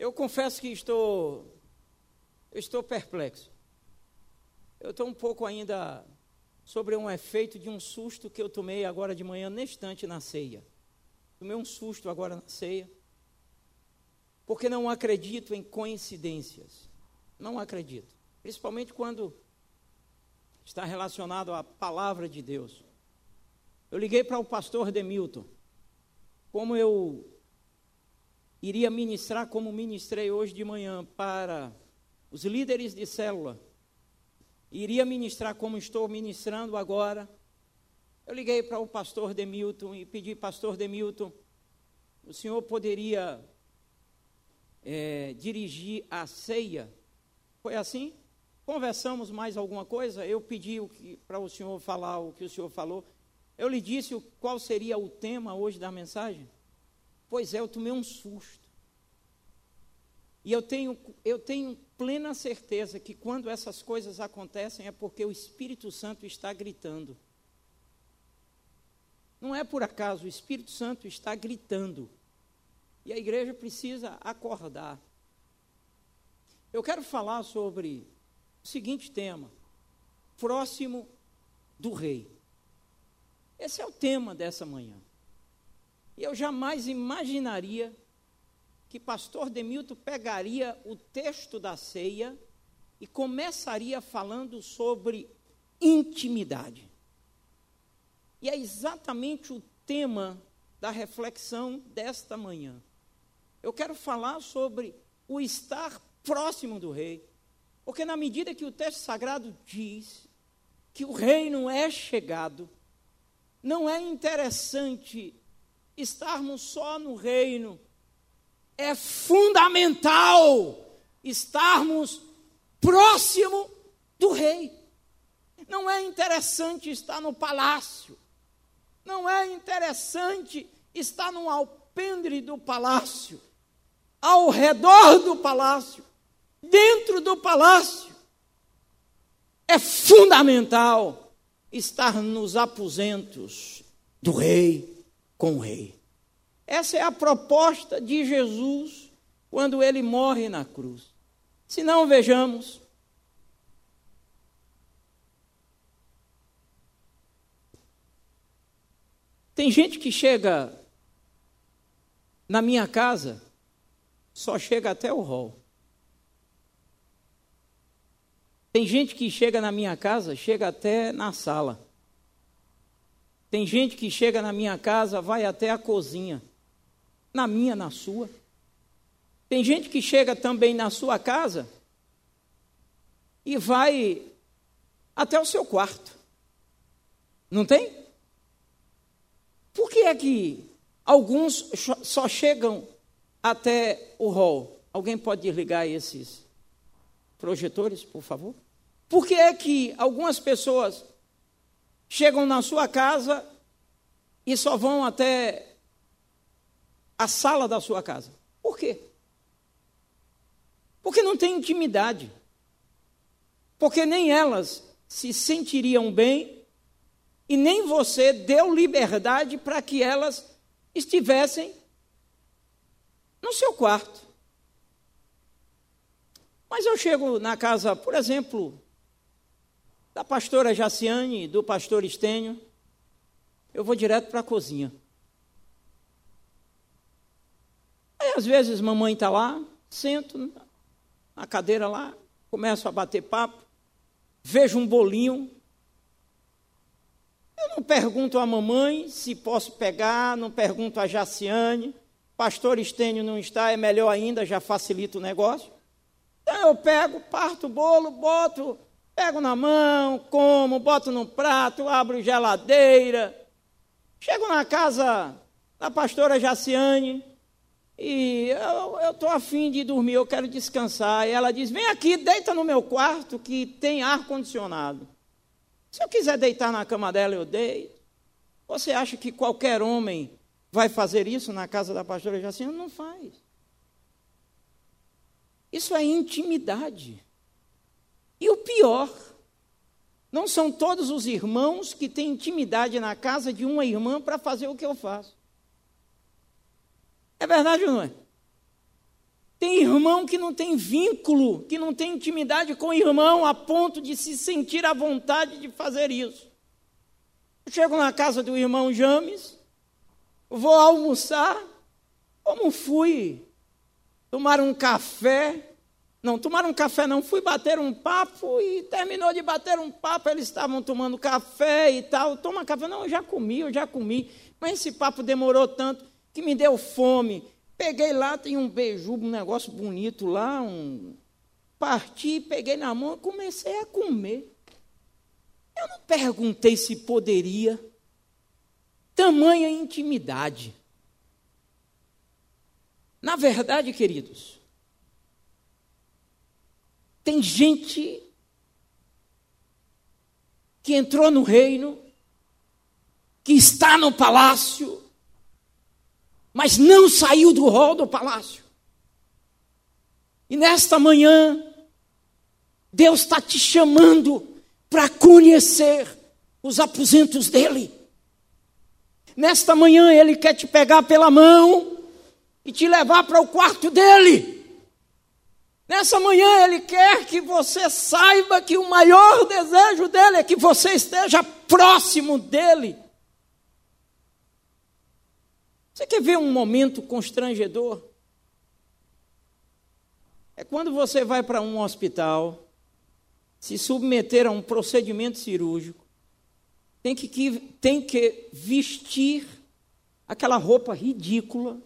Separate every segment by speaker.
Speaker 1: Eu confesso que estou, estou perplexo. Eu estou um pouco ainda sobre um efeito de um susto que eu tomei agora de manhã, neste instante, na ceia. Tomei um susto agora na ceia, porque não acredito em coincidências. Não acredito. Principalmente quando está relacionado à palavra de Deus. Eu liguei para o pastor Demilton. Como eu iria ministrar como ministrei hoje de manhã para os líderes de célula. Iria ministrar como estou ministrando agora. Eu liguei para o pastor Demilton e pedi, pastor Demilton, o senhor poderia é, dirigir a ceia? Foi assim? Conversamos mais alguma coisa? Eu pedi para o senhor falar o que o senhor falou. Eu lhe disse qual seria o tema hoje da mensagem? Pois é, eu tomei um susto. E eu tenho, eu tenho plena certeza que quando essas coisas acontecem é porque o Espírito Santo está gritando. Não é por acaso, o Espírito Santo está gritando. E a igreja precisa acordar. Eu quero falar sobre o seguinte tema: próximo do rei. Esse é o tema dessa manhã. E eu jamais imaginaria que pastor Demilton pegaria o texto da ceia e começaria falando sobre intimidade. E é exatamente o tema da reflexão desta manhã. Eu quero falar sobre o estar próximo do rei. Porque na medida que o texto sagrado diz que o reino é chegado, não é interessante estarmos só no reino. É fundamental estarmos próximo do rei. Não é interessante estar no palácio. Não é interessante estar no alpendre do palácio, ao redor do palácio, dentro do palácio. É fundamental estar nos aposentos do rei com o rei. Essa é a proposta de Jesus quando ele morre na cruz. Se não, vejamos. Tem gente que chega na minha casa, só chega até o hall. Tem gente que chega na minha casa, chega até na sala. Tem gente que chega na minha casa, vai até a cozinha. Na minha, na sua. Tem gente que chega também na sua casa e vai até o seu quarto. Não tem? Por que é que alguns só chegam até o hall? Alguém pode desligar esses projetores, por favor? Por que é que algumas pessoas chegam na sua casa e só vão até a sala da sua casa. Por quê? Porque não tem intimidade. Porque nem elas se sentiriam bem e nem você deu liberdade para que elas estivessem no seu quarto. Mas eu chego na casa, por exemplo, da pastora Jaciane, do pastor Estênio, eu vou direto para a cozinha. Aí, às vezes, mamãe está lá, sento na cadeira lá, começo a bater papo, vejo um bolinho. Eu não pergunto à mamãe se posso pegar, não pergunto a Jaciane. Pastor Estênio não está, é melhor ainda, já facilita o negócio. Então eu pego, parto o bolo, boto Pego na mão, como, boto no prato, abro geladeira. Chego na casa da pastora Jaciane e eu estou afim de dormir, eu quero descansar. E ela diz: Vem aqui, deita no meu quarto que tem ar-condicionado. Se eu quiser deitar na cama dela, eu deito. Você acha que qualquer homem vai fazer isso na casa da pastora Jaciane? Não faz. Isso é intimidade. E o pior, não são todos os irmãos que têm intimidade na casa de uma irmã para fazer o que eu faço. É verdade ou não é? Tem irmão que não tem vínculo, que não tem intimidade com o irmão, a ponto de se sentir à vontade de fazer isso. Eu chego na casa do irmão James, vou almoçar, como fui tomar um café. Não, tomar um café não, fui bater um papo e terminou de bater um papo, eles estavam tomando café e tal. Toma café, não, eu já comi, eu já comi. Mas esse papo demorou tanto que me deu fome. Peguei lá, tem um beijo, um negócio bonito lá, um. Parti, peguei na mão e comecei a comer. Eu não perguntei se poderia. Tamanha intimidade. Na verdade, queridos, tem gente que entrou no reino, que está no palácio, mas não saiu do rol do palácio. E nesta manhã, Deus está te chamando para conhecer os aposentos dele. Nesta manhã, Ele quer te pegar pela mão e te levar para o quarto dele. Nessa manhã, Ele quer que você saiba que o maior desejo dele é que você esteja próximo dele. Você quer ver um momento constrangedor? É quando você vai para um hospital, se submeter a um procedimento cirúrgico, tem que, tem que vestir aquela roupa ridícula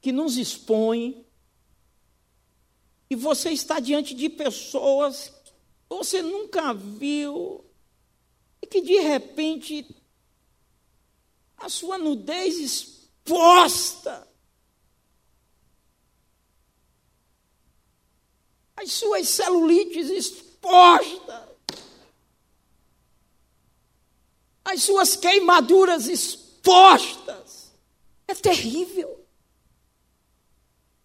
Speaker 1: que nos expõe, e você está diante de pessoas que você nunca viu, e que de repente a sua nudez exposta, as suas celulites expostas, as suas queimaduras expostas. É terrível.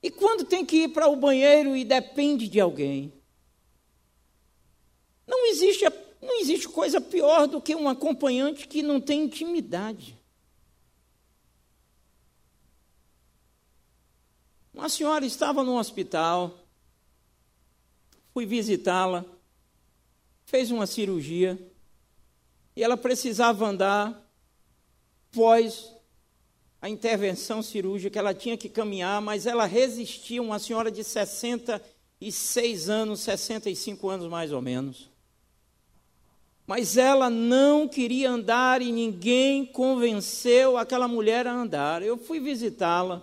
Speaker 1: E quando tem que ir para o banheiro e depende de alguém, não existe, não existe coisa pior do que um acompanhante que não tem intimidade. Uma senhora estava no hospital, fui visitá-la, fez uma cirurgia e ela precisava andar pós a intervenção cirúrgica, ela tinha que caminhar, mas ela resistia, uma senhora de 66 anos, 65 anos mais ou menos. Mas ela não queria andar e ninguém convenceu aquela mulher a andar. Eu fui visitá-la.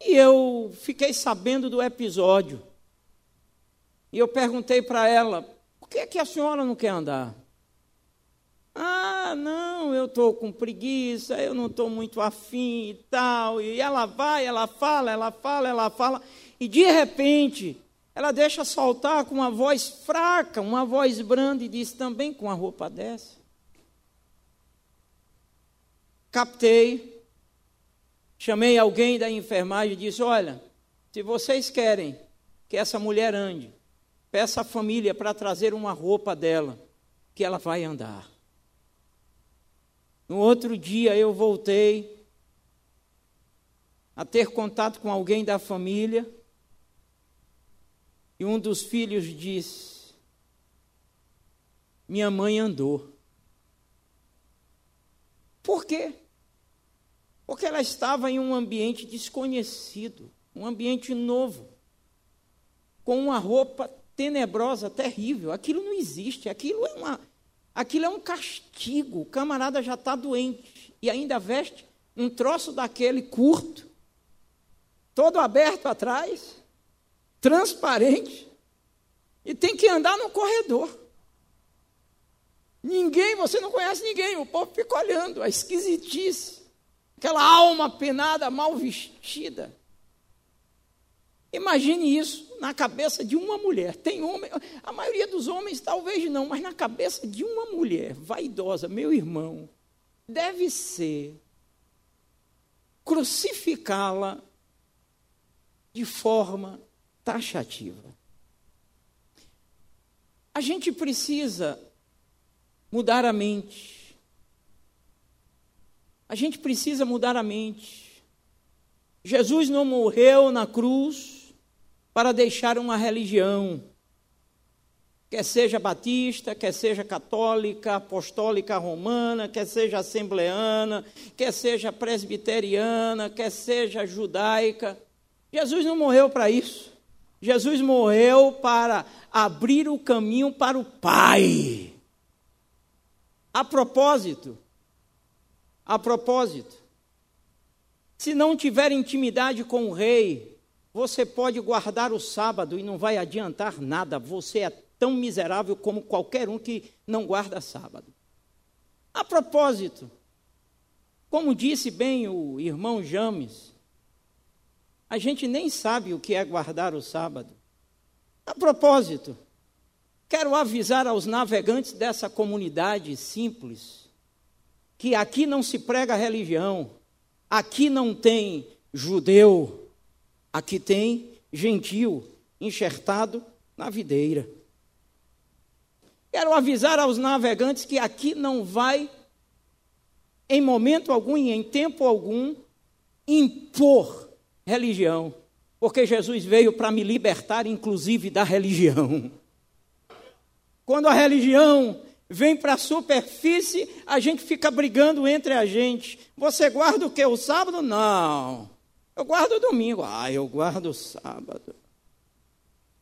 Speaker 1: E eu fiquei sabendo do episódio. E eu perguntei para ela: por que, é que a senhora não quer andar? Ah, não, eu estou com preguiça, eu não estou muito afim e tal. E ela vai, ela fala, ela fala, ela fala. E de repente, ela deixa soltar com uma voz fraca, uma voz branda, e diz também com a roupa dessa. Captei, Chamei alguém da enfermagem e disse: Olha, se vocês querem que essa mulher ande, peça à família para trazer uma roupa dela, que ela vai andar. No outro dia eu voltei a ter contato com alguém da família e um dos filhos disse: Minha mãe andou. Por quê? Porque ela estava em um ambiente desconhecido, um ambiente novo, com uma roupa tenebrosa, terrível. Aquilo não existe, aquilo é, uma, aquilo é um castigo. O camarada já está doente e ainda veste um troço daquele curto, todo aberto atrás, transparente, e tem que andar no corredor. Ninguém, você não conhece ninguém, o povo fica olhando, a esquisitice aquela alma penada, mal vestida. Imagine isso na cabeça de uma mulher. Tem homem, a maioria dos homens talvez não, mas na cabeça de uma mulher vaidosa, meu irmão, deve ser crucificá-la de forma taxativa. A gente precisa mudar a mente a gente precisa mudar a mente. Jesus não morreu na cruz para deixar uma religião, quer seja batista, quer seja católica, apostólica romana, quer seja assembleana, quer seja presbiteriana, quer seja judaica. Jesus não morreu para isso. Jesus morreu para abrir o caminho para o Pai. A propósito, a propósito, se não tiver intimidade com o rei, você pode guardar o sábado e não vai adiantar nada. Você é tão miserável como qualquer um que não guarda sábado. A propósito, como disse bem o irmão James, a gente nem sabe o que é guardar o sábado. A propósito, quero avisar aos navegantes dessa comunidade simples que aqui não se prega religião, aqui não tem judeu, aqui tem gentil enxertado na videira. Quero avisar aos navegantes que aqui não vai, em momento algum e em tempo algum, impor religião, porque Jesus veio para me libertar, inclusive, da religião. Quando a religião vem para a superfície, a gente fica brigando entre a gente. Você guarda o que? O sábado? Não. Eu guardo domingo. Ah, eu guardo sábado.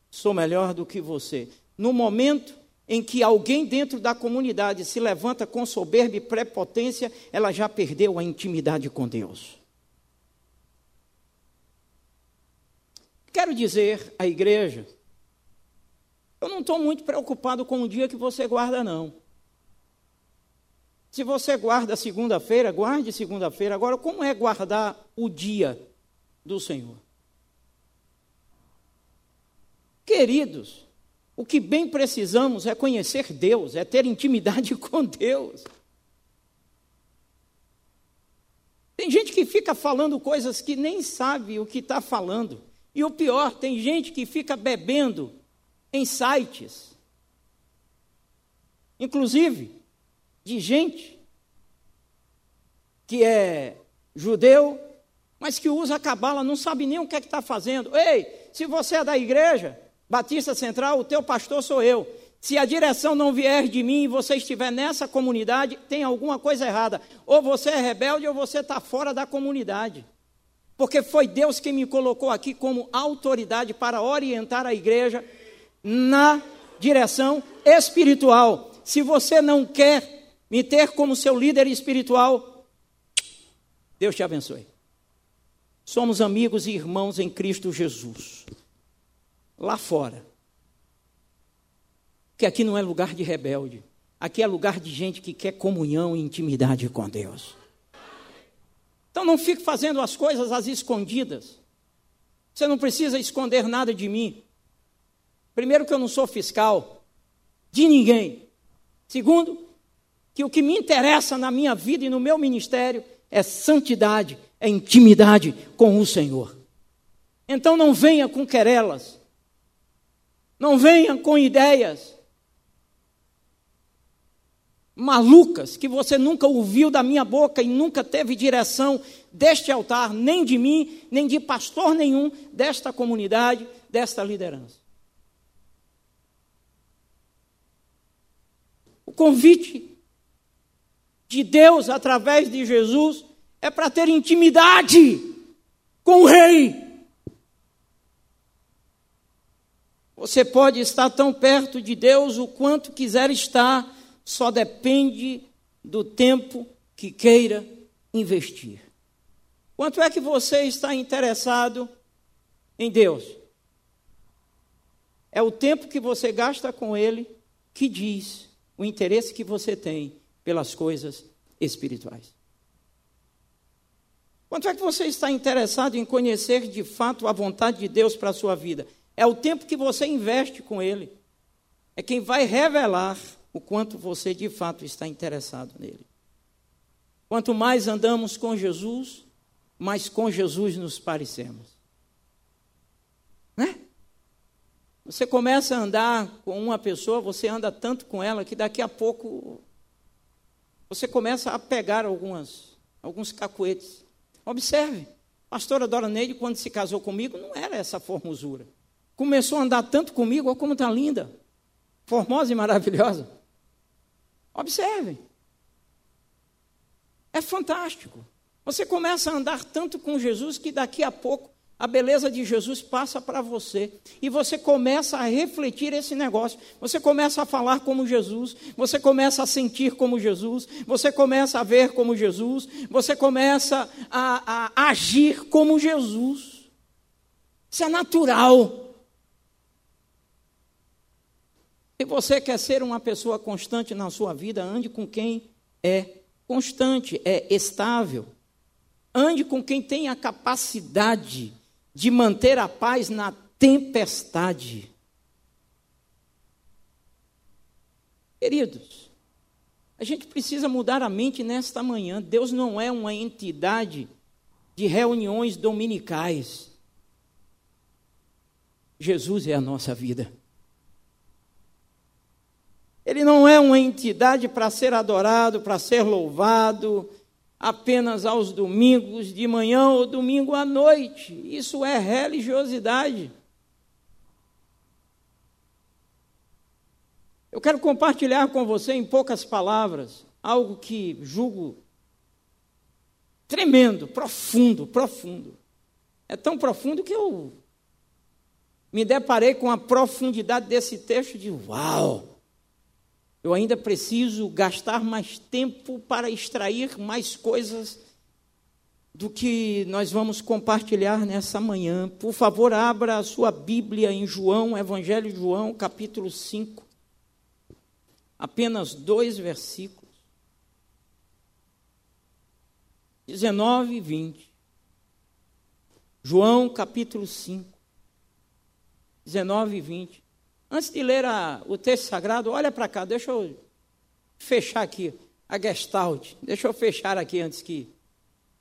Speaker 1: Sou melhor do que você. No momento em que alguém dentro da comunidade se levanta com soberba e prepotência, ela já perdeu a intimidade com Deus. Quero dizer à igreja, eu não estou muito preocupado com o dia que você guarda, não. Se você guarda segunda-feira, guarde segunda-feira. Agora, como é guardar o dia do Senhor? Queridos, o que bem precisamos é conhecer Deus, é ter intimidade com Deus. Tem gente que fica falando coisas que nem sabe o que está falando. E o pior, tem gente que fica bebendo em sites, inclusive de gente que é judeu, mas que usa a cabala, não sabe nem o que é que está fazendo. Ei, se você é da igreja, Batista Central, o teu pastor sou eu. Se a direção não vier de mim e você estiver nessa comunidade, tem alguma coisa errada. Ou você é rebelde ou você está fora da comunidade. Porque foi Deus quem me colocou aqui como autoridade para orientar a igreja na direção espiritual. Se você não quer me ter como seu líder espiritual, Deus te abençoe. Somos amigos e irmãos em Cristo Jesus lá fora. Que aqui não é lugar de rebelde. Aqui é lugar de gente que quer comunhão e intimidade com Deus. Então não fique fazendo as coisas às escondidas. Você não precisa esconder nada de mim. Primeiro, que eu não sou fiscal de ninguém. Segundo, que o que me interessa na minha vida e no meu ministério é santidade, é intimidade com o Senhor. Então não venha com querelas, não venha com ideias malucas que você nunca ouviu da minha boca e nunca teve direção deste altar, nem de mim, nem de pastor nenhum desta comunidade, desta liderança. O convite de Deus através de Jesus é para ter intimidade com o Rei. Você pode estar tão perto de Deus o quanto quiser estar, só depende do tempo que queira investir. Quanto é que você está interessado em Deus? É o tempo que você gasta com Ele que diz o interesse que você tem pelas coisas espirituais. Quanto é que você está interessado em conhecer de fato a vontade de Deus para a sua vida? É o tempo que você investe com ele. É quem vai revelar o quanto você de fato está interessado nele. Quanto mais andamos com Jesus, mais com Jesus nos parecemos. Né? Você começa a andar com uma pessoa, você anda tanto com ela que daqui a pouco você começa a pegar algumas, alguns cacuetes. Observe, A pastora Dora Neide, quando se casou comigo, não era essa formosura. Começou a andar tanto comigo, olha como está linda, formosa e maravilhosa. Observem. É fantástico. Você começa a andar tanto com Jesus que daqui a pouco a beleza de Jesus passa para você. E você começa a refletir esse negócio. Você começa a falar como Jesus. Você começa a sentir como Jesus. Você começa a ver como Jesus. Você começa a, a agir como Jesus. Isso é natural. Se você quer ser uma pessoa constante na sua vida, ande com quem é constante, é estável. Ande com quem tem a capacidade de manter a paz na tempestade. Queridos, a gente precisa mudar a mente nesta manhã. Deus não é uma entidade de reuniões dominicais. Jesus é a nossa vida. Ele não é uma entidade para ser adorado, para ser louvado, apenas aos domingos de manhã ou domingo à noite. Isso é religiosidade. Eu quero compartilhar com você em poucas palavras algo que julgo tremendo, profundo, profundo. É tão profundo que eu me deparei com a profundidade desse texto de uau! Eu ainda preciso gastar mais tempo para extrair mais coisas do que nós vamos compartilhar nessa manhã. Por favor, abra a sua Bíblia em João, Evangelho de João, capítulo 5. Apenas dois versículos. 19 e 20. João, capítulo 5. 19 e 20. Antes de ler a, o texto sagrado, olha para cá, deixa eu fechar aqui a gestalt. Deixa eu fechar aqui antes que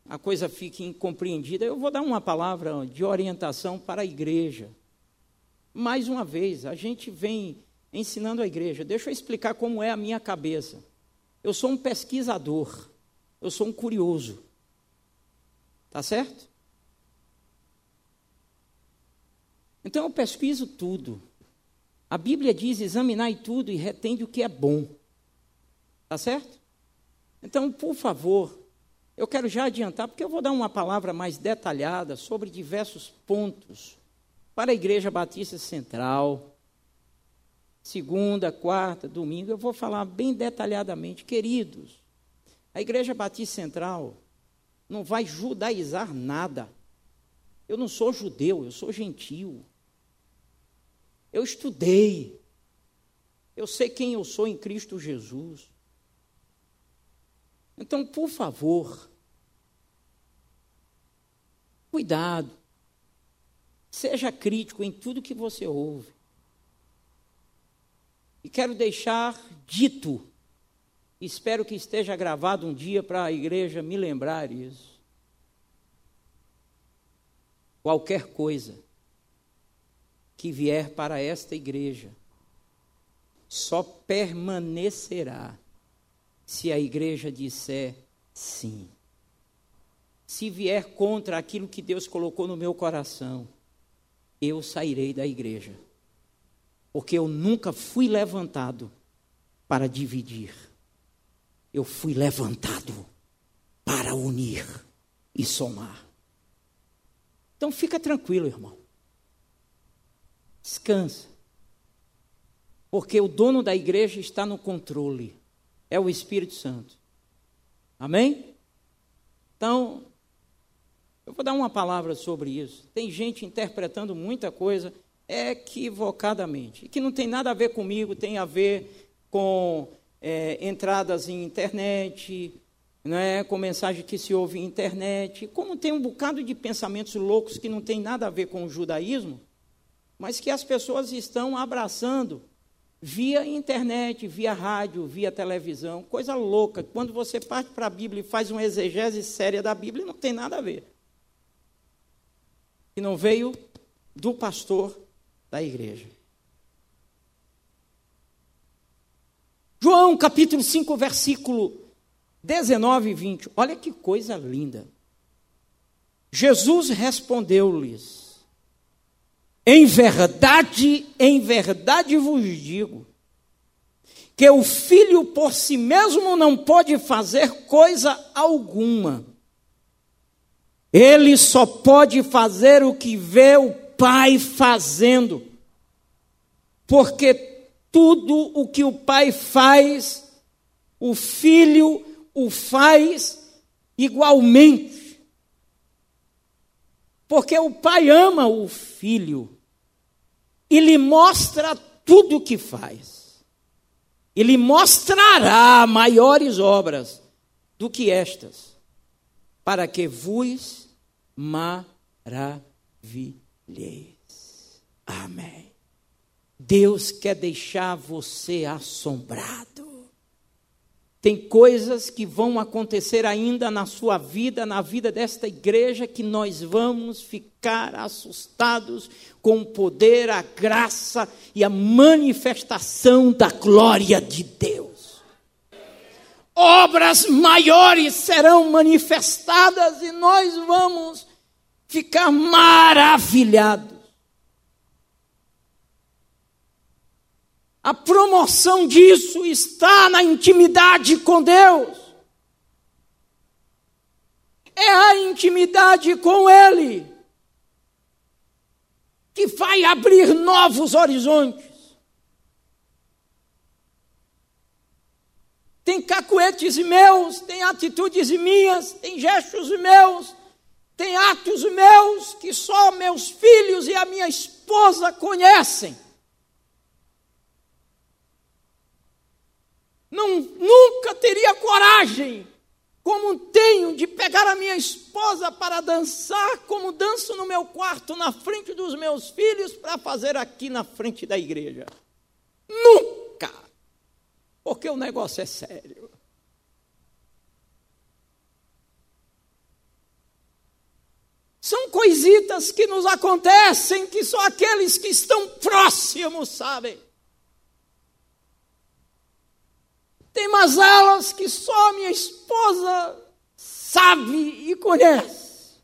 Speaker 1: a coisa fique incompreendida. Eu vou dar uma palavra de orientação para a igreja. Mais uma vez, a gente vem ensinando a igreja. Deixa eu explicar como é a minha cabeça. Eu sou um pesquisador, eu sou um curioso. Tá certo? Então eu pesquiso tudo. A Bíblia diz: examinai tudo e retende o que é bom. Tá certo? Então, por favor, eu quero já adiantar, porque eu vou dar uma palavra mais detalhada sobre diversos pontos para a Igreja Batista Central. Segunda, quarta, domingo, eu vou falar bem detalhadamente. Queridos, a Igreja Batista Central não vai judaizar nada. Eu não sou judeu, eu sou gentil. Eu estudei. Eu sei quem eu sou em Cristo Jesus. Então, por favor, cuidado. Seja crítico em tudo que você ouve. E quero deixar dito, espero que esteja gravado um dia para a igreja me lembrar isso. Qualquer coisa que vier para esta igreja só permanecerá se a igreja disser sim. Se vier contra aquilo que Deus colocou no meu coração, eu sairei da igreja. Porque eu nunca fui levantado para dividir. Eu fui levantado para unir e somar. Então fica tranquilo, irmão. Descansa. Porque o dono da igreja está no controle. É o Espírito Santo. Amém? Então, eu vou dar uma palavra sobre isso. Tem gente interpretando muita coisa equivocadamente. Que não tem nada a ver comigo, tem a ver com é, entradas em internet, né, com mensagem que se ouve em internet. Como tem um bocado de pensamentos loucos que não tem nada a ver com o judaísmo, mas que as pessoas estão abraçando via internet, via rádio, via televisão, coisa louca. Quando você parte para a Bíblia e faz uma exegese séria da Bíblia, não tem nada a ver. E não veio do pastor da igreja. João capítulo 5, versículo 19 e 20. Olha que coisa linda. Jesus respondeu-lhes: Em verdade, em verdade vos digo, que o filho por si mesmo não pode fazer coisa alguma. Ele só pode fazer o que vê o pai fazendo. Porque tudo o que o pai faz, o filho o faz igualmente. Porque o pai ama o filho e lhe mostra tudo o que faz. E lhe mostrará maiores obras do que estas, para que vos maravilheis. Amém. Deus quer deixar você assombrado. Tem coisas que vão acontecer ainda na sua vida, na vida desta igreja, que nós vamos ficar assustados com o poder, a graça e a manifestação da glória de Deus. Obras maiores serão manifestadas e nós vamos ficar maravilhados. A promoção disso está na intimidade com Deus. É a intimidade com Ele que vai abrir novos horizontes. Tem cacuetes meus, tem atitudes minhas, tem gestos meus, tem atos meus que só meus filhos e a minha esposa conhecem. Não, nunca teria coragem, como tenho, de pegar a minha esposa para dançar, como danço no meu quarto, na frente dos meus filhos, para fazer aqui na frente da igreja. Nunca! Porque o negócio é sério. São coisitas que nos acontecem que só aqueles que estão próximos sabem. Tem mazelas que só minha esposa sabe e conhece.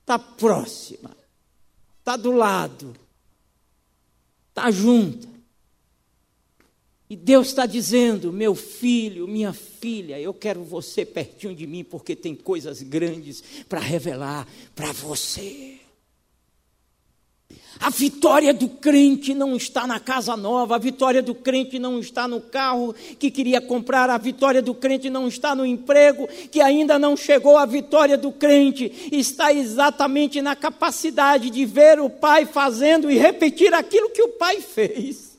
Speaker 1: Está próxima, está do lado, está junta. E Deus está dizendo: meu filho, minha filha, eu quero você pertinho de mim, porque tem coisas grandes para revelar para você. A vitória do crente não está na casa nova, a vitória do crente não está no carro que queria comprar, a vitória do crente não está no emprego que ainda não chegou, a vitória do crente está exatamente na capacidade de ver o Pai fazendo e repetir aquilo que o Pai fez.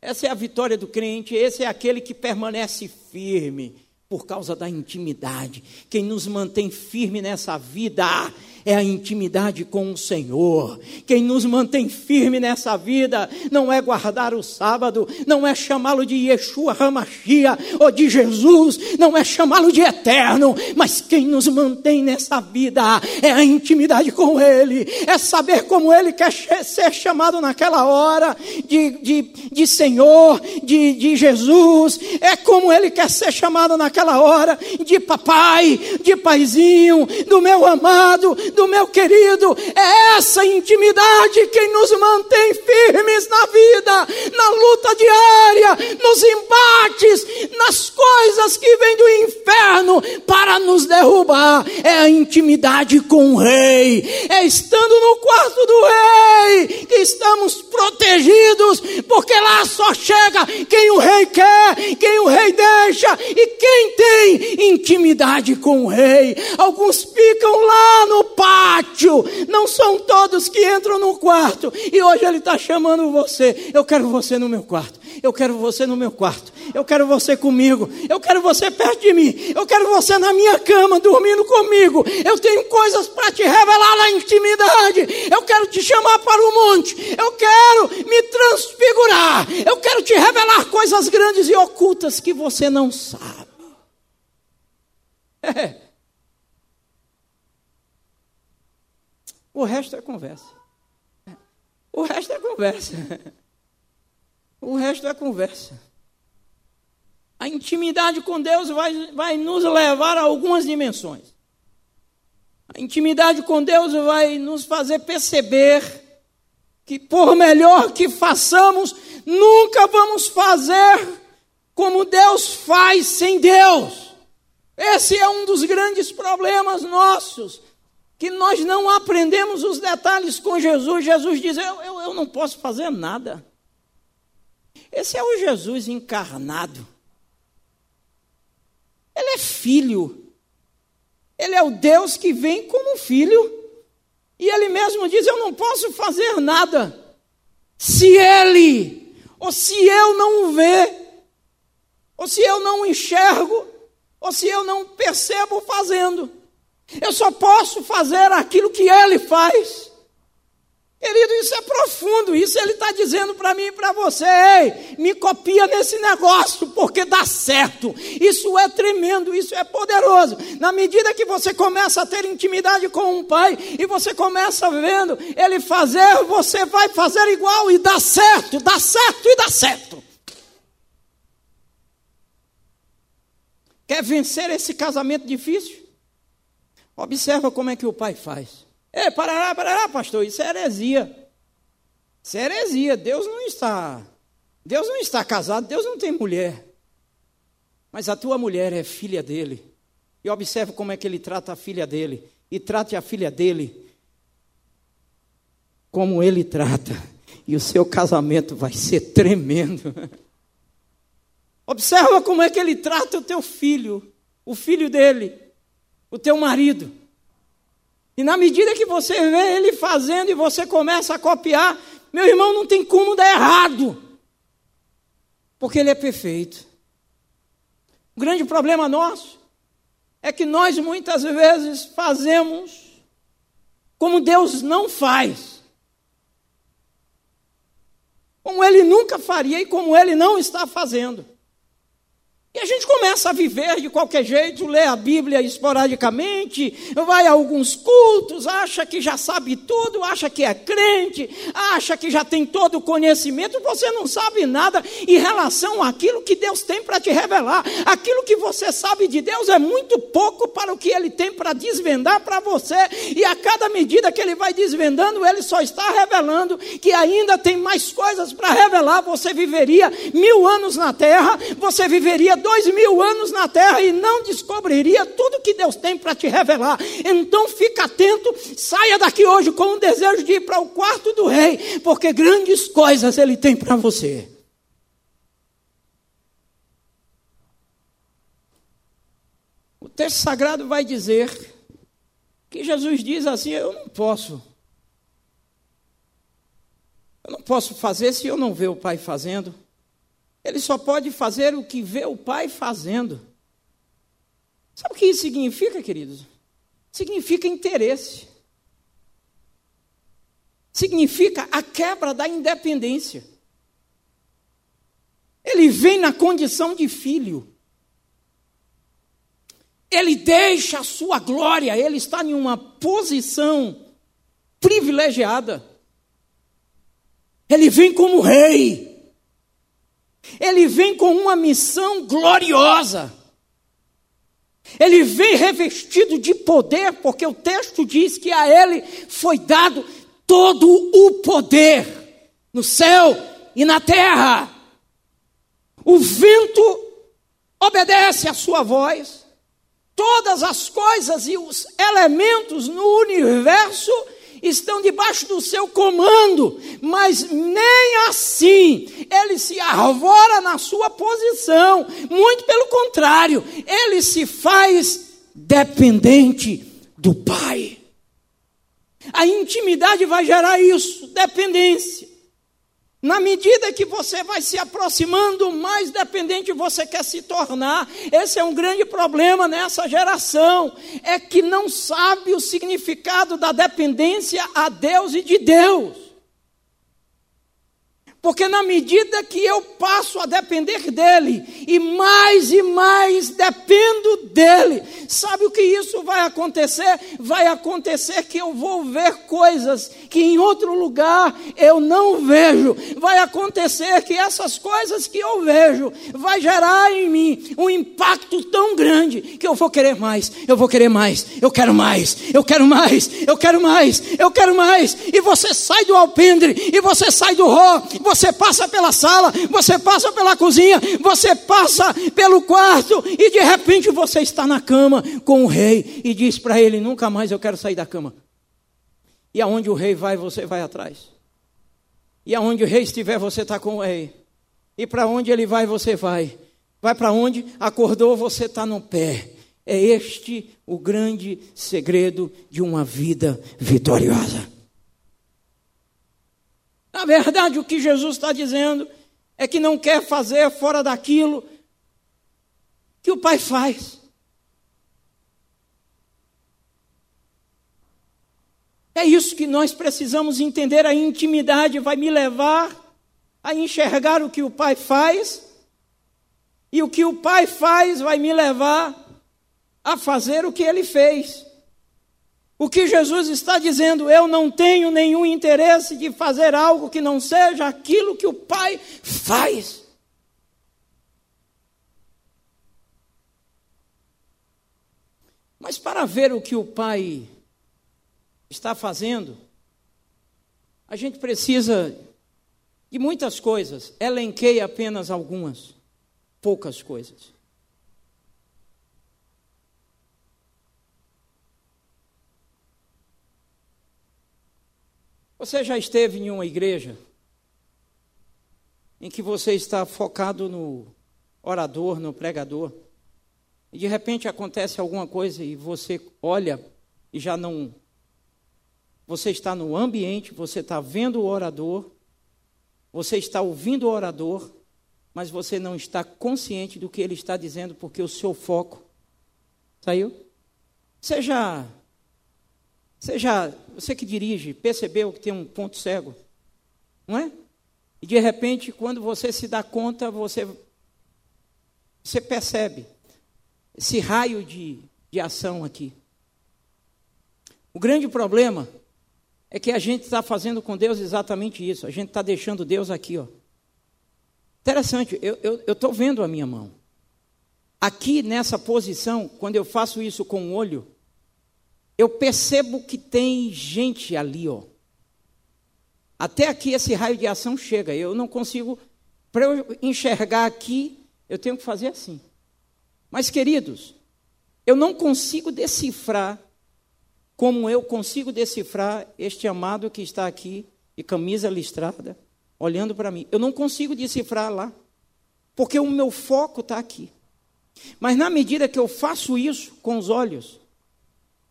Speaker 1: Essa é a vitória do crente, esse é aquele que permanece firme por causa da intimidade. Quem nos mantém firme nessa vida é a intimidade com o Senhor. Quem nos mantém firme nessa vida não é guardar o sábado, não é chamá-lo de Yeshua Hamashia ou de Jesus, não é chamá-lo de eterno, mas quem nos mantém nessa vida é a intimidade com Ele, é saber como Ele quer ser chamado naquela hora de, de, de Senhor, de, de Jesus, é como Ele quer ser chamado naquela hora de papai, de paizinho, do meu amado, do meu querido, é essa intimidade que nos mantém firmes na vida, na luta diária, nos embates, nas coisas que vêm do inferno para nos derrubar. É a intimidade com o Rei, é estando no quarto do Rei que estamos protegidos, porque lá só chega quem o Rei quer, quem o Rei deixa e quem tem intimidade com o Rei. Alguns ficam lá no pátio, não são todos que entram no quarto. E hoje Ele está chamando você. Eu quero você no meu quarto. Eu quero você no meu quarto. Eu quero você comigo. Eu quero você perto de mim. Eu quero você na minha cama, dormindo comigo. Eu tenho coisas para te revelar na intimidade. Eu quero te chamar para o monte. Eu quero me transfigurar. Eu quero te revelar coisas grandes e ocultas que você não sabe. É. O resto é conversa. O resto é conversa. O resto é conversa. A intimidade com Deus vai, vai nos levar a algumas dimensões. A intimidade com Deus vai nos fazer perceber que, por melhor que façamos, nunca vamos fazer como Deus faz sem Deus. Esse é um dos grandes problemas nossos, que nós não aprendemos os detalhes com Jesus. Jesus diz: Eu, eu, eu não posso fazer nada. Esse é o Jesus encarnado. Ele é filho. Ele é o Deus que vem como filho. E ele mesmo diz: Eu não posso fazer nada se ele, ou se eu não o ver, ou se eu não enxergo, ou se eu não percebo fazendo. Eu só posso fazer aquilo que ele faz. Querido, isso é profundo, isso ele está dizendo para mim e para você. Ei, me copia nesse negócio, porque dá certo. Isso é tremendo, isso é poderoso. Na medida que você começa a ter intimidade com um pai e você começa vendo ele fazer, você vai fazer igual e dá certo, dá certo e dá certo. Quer vencer esse casamento difícil? Observa como é que o pai faz. É, parará, parará, pastor, isso é heresia. Isso é heresia. Deus não está. Deus não está casado, Deus não tem mulher. Mas a tua mulher é filha dele. E observe como é que ele trata a filha dele. E trate a filha dele como ele trata. E o seu casamento vai ser tremendo. Observa como é que ele trata o teu filho, o filho dele, o teu marido. E na medida que você vê ele fazendo e você começa a copiar, meu irmão, não tem como dar errado. Porque ele é perfeito. O grande problema nosso é que nós muitas vezes fazemos como Deus não faz. Como ele nunca faria e como ele não está fazendo. E a gente começa a viver de qualquer jeito, lê a Bíblia esporadicamente, vai a alguns cultos, acha que já sabe tudo, acha que é crente, acha que já tem todo o conhecimento, você não sabe nada em relação àquilo que Deus tem para te revelar. Aquilo que você sabe de Deus é muito pouco para o que Ele tem para desvendar para você, e a cada medida que Ele vai desvendando, Ele só está revelando que ainda tem mais coisas para revelar. Você viveria mil anos na terra, você viveria dois mil anos na terra e não descobriria tudo que Deus tem para te revelar. Então fica atento, saia daqui hoje com o desejo de ir para o quarto do rei, porque grandes coisas ele tem para você. O texto sagrado vai dizer que Jesus diz assim: Eu não posso. Eu não posso fazer se eu não ver o Pai fazendo. Ele só pode fazer o que vê o pai fazendo. Sabe o que isso significa, queridos? Significa interesse. Significa a quebra da independência. Ele vem na condição de filho. Ele deixa a sua glória, ele está em uma posição privilegiada. Ele vem como rei ele vem com uma missão gloriosa. Ele vem revestido de poder, porque o texto diz que a ele foi dado todo o poder no céu e na terra. O vento obedece à sua voz, todas as coisas e os elementos no universo estão debaixo do seu comando, mas nem assim ele se arvora na sua posição, muito pelo contrário, ele se faz dependente do Pai. A intimidade vai gerar isso, dependência. Na medida que você vai se aproximando, mais dependente você quer se tornar. Esse é um grande problema nessa geração. É que não sabe o significado da dependência a Deus e de Deus. Porque na medida que eu passo a depender dele, e mais e mais dependo dele, sabe o que isso vai acontecer? Vai acontecer que eu vou ver coisas que em outro lugar eu não vejo. Vai acontecer que essas coisas que eu vejo vai gerar em mim um impacto tão grande que eu vou querer mais, eu vou querer mais, eu quero mais, eu quero mais, eu quero mais, eu quero mais. E você sai do alpendre, e você sai do ró, você passa pela sala, você passa pela cozinha, você passa pelo quarto e de repente você está na cama com o rei e diz para ele: Nunca mais eu quero sair da cama. E aonde o rei vai, você vai atrás. E aonde o rei estiver, você está com o rei. E para onde ele vai, você vai. Vai para onde acordou, você está no pé. É este o grande segredo de uma vida vitoriosa. Na verdade, o que Jesus está dizendo é que não quer fazer fora daquilo que o Pai faz. É isso que nós precisamos entender. A intimidade vai me levar a enxergar o que o Pai faz, e o que o Pai faz vai me levar a fazer o que ele fez. O que Jesus está dizendo, eu não tenho nenhum interesse de fazer algo que não seja aquilo que o Pai faz. Mas para ver o que o Pai está fazendo, a gente precisa de muitas coisas. Elenquei apenas algumas, poucas coisas. Você já esteve em uma igreja em que você está focado no orador, no pregador, e de repente acontece alguma coisa e você olha e já não. Você está no ambiente, você está vendo o orador, você está ouvindo o orador, mas você não está consciente do que ele está dizendo porque o seu foco saiu? Você já você já, você que dirige, percebeu que tem um ponto cego, não é? E de repente, quando você se dá conta, você, você percebe esse raio de, de ação aqui. O grande problema é que a gente está fazendo com Deus exatamente isso. A gente está deixando Deus aqui, ó. Interessante, eu estou vendo a minha mão. Aqui nessa posição, quando eu faço isso com o olho, eu percebo que tem gente ali, ó. Até aqui esse raio de ação chega. Eu não consigo, para eu enxergar aqui, eu tenho que fazer assim. Mas, queridos, eu não consigo decifrar como eu consigo decifrar este amado que está aqui, de camisa listrada, olhando para mim. Eu não consigo decifrar lá, porque o meu foco está aqui. Mas na medida que eu faço isso com os olhos,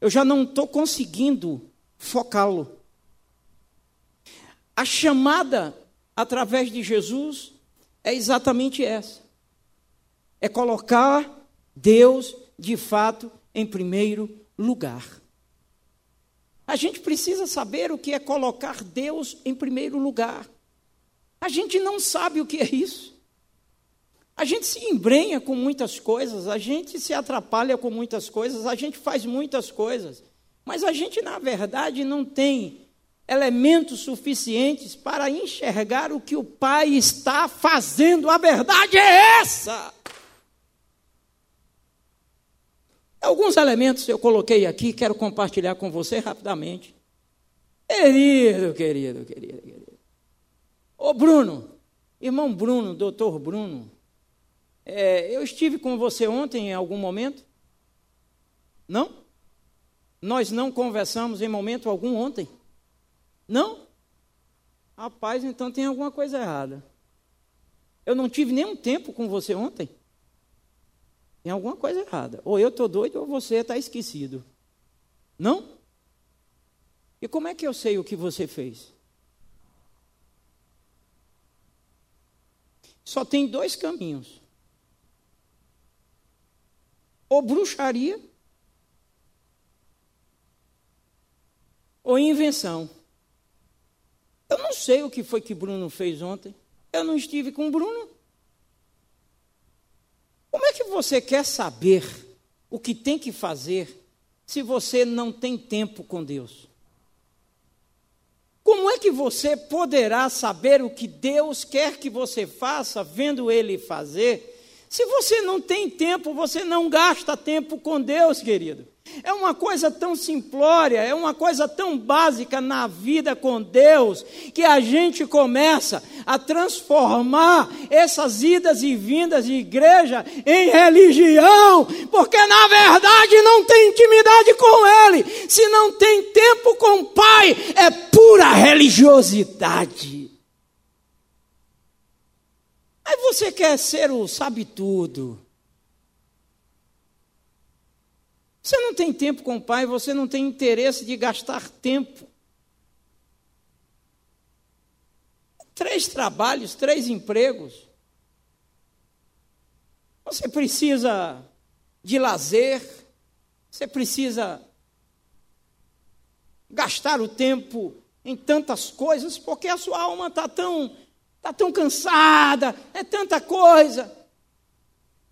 Speaker 1: eu já não estou conseguindo focá-lo. A chamada através de Jesus é exatamente essa: é colocar Deus de fato em primeiro lugar. A gente precisa saber o que é colocar Deus em primeiro lugar. A gente não sabe o que é isso. A gente se embrenha com muitas coisas, a gente se atrapalha com muitas coisas, a gente faz muitas coisas, mas a gente, na verdade, não tem elementos suficientes para enxergar o que o Pai está fazendo. A verdade é essa. Alguns elementos eu coloquei aqui, quero compartilhar com você rapidamente. Querido, querido, querido, querido. Ô Bruno, irmão Bruno, doutor Bruno, é, eu estive com você ontem em algum momento? Não? Nós não conversamos em momento algum ontem? Não? Rapaz, então tem alguma coisa errada. Eu não tive nenhum tempo com você ontem? Tem alguma coisa errada. Ou eu estou doido ou você está esquecido. Não? E como é que eu sei o que você fez? Só tem dois caminhos ou bruxaria, ou invenção. Eu não, sei o que foi que Bruno fez ontem. Eu não estive com Bruno. Como é que você quer saber o que tem que fazer se você não tem tempo com Deus? Como é que você poderá saber o que Deus quer que você faça vendo Ele fazer? Se você não tem tempo, você não gasta tempo com Deus, querido. É uma coisa tão simplória, é uma coisa tão básica na vida com Deus, que a gente começa a transformar essas idas e vindas de igreja em religião, porque na verdade não tem intimidade com Ele. Se não tem tempo com o Pai, é pura religiosidade. Aí você quer ser o sabe-tudo Você não tem tempo com o pai, você não tem interesse de gastar tempo. Três trabalhos, três empregos. Você precisa de lazer, você precisa gastar o tempo em tantas coisas, porque a sua alma está tão, tá tão cansada, é tanta coisa.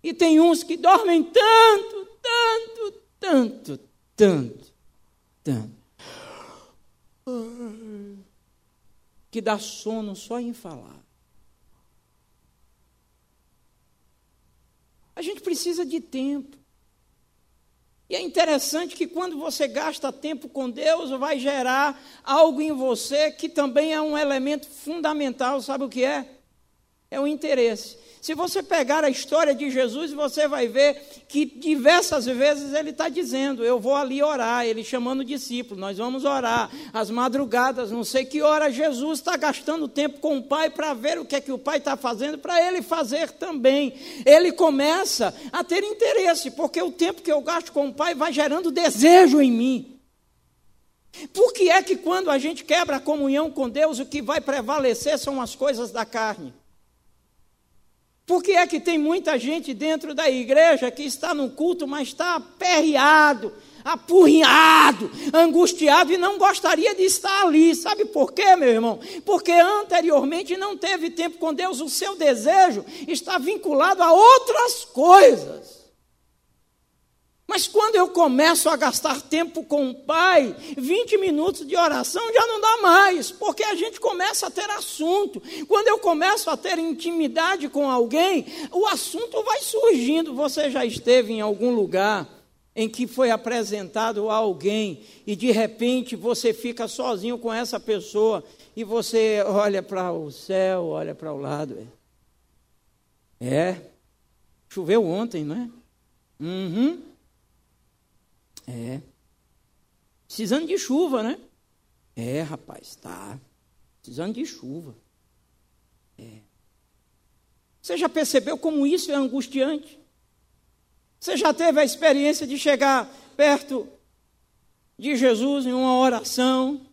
Speaker 1: E tem uns que dormem tanto, tanto, tanto, tanto, tanto, que dá sono só em falar. A gente precisa de tempo. E é interessante que quando você gasta tempo com Deus, vai gerar algo em você que também é um elemento fundamental, sabe o que é? É o interesse. Se você pegar a história de Jesus, você vai ver que diversas vezes ele está dizendo: Eu vou ali orar. Ele chamando o discípulo, nós vamos orar. As madrugadas, não sei que hora, Jesus está gastando tempo com o Pai para ver o que é que o Pai está fazendo, para ele fazer também. Ele começa a ter interesse, porque o tempo que eu gasto com o Pai vai gerando desejo em mim. Por que é que quando a gente quebra a comunhão com Deus, o que vai prevalecer são as coisas da carne? Por que é que tem muita gente dentro da igreja que está no culto, mas está aperreado, apurrinhado, angustiado e não gostaria de estar ali? Sabe por quê, meu irmão? Porque anteriormente não teve tempo com Deus, o seu desejo está vinculado a outras coisas. Mas quando eu começo a gastar tempo com o Pai, 20 minutos de oração já não dá mais, porque a gente começa a ter assunto. Quando eu começo a ter intimidade com alguém, o assunto vai surgindo. Você já esteve em algum lugar em que foi apresentado a alguém e de repente você fica sozinho com essa pessoa e você olha para o céu, olha para o lado. É, choveu ontem, não é? Uhum. É. Precisando de chuva, né? É, rapaz, tá. Precisando de chuva. É. Você já percebeu como isso é angustiante? Você já teve a experiência de chegar perto de Jesus em uma oração?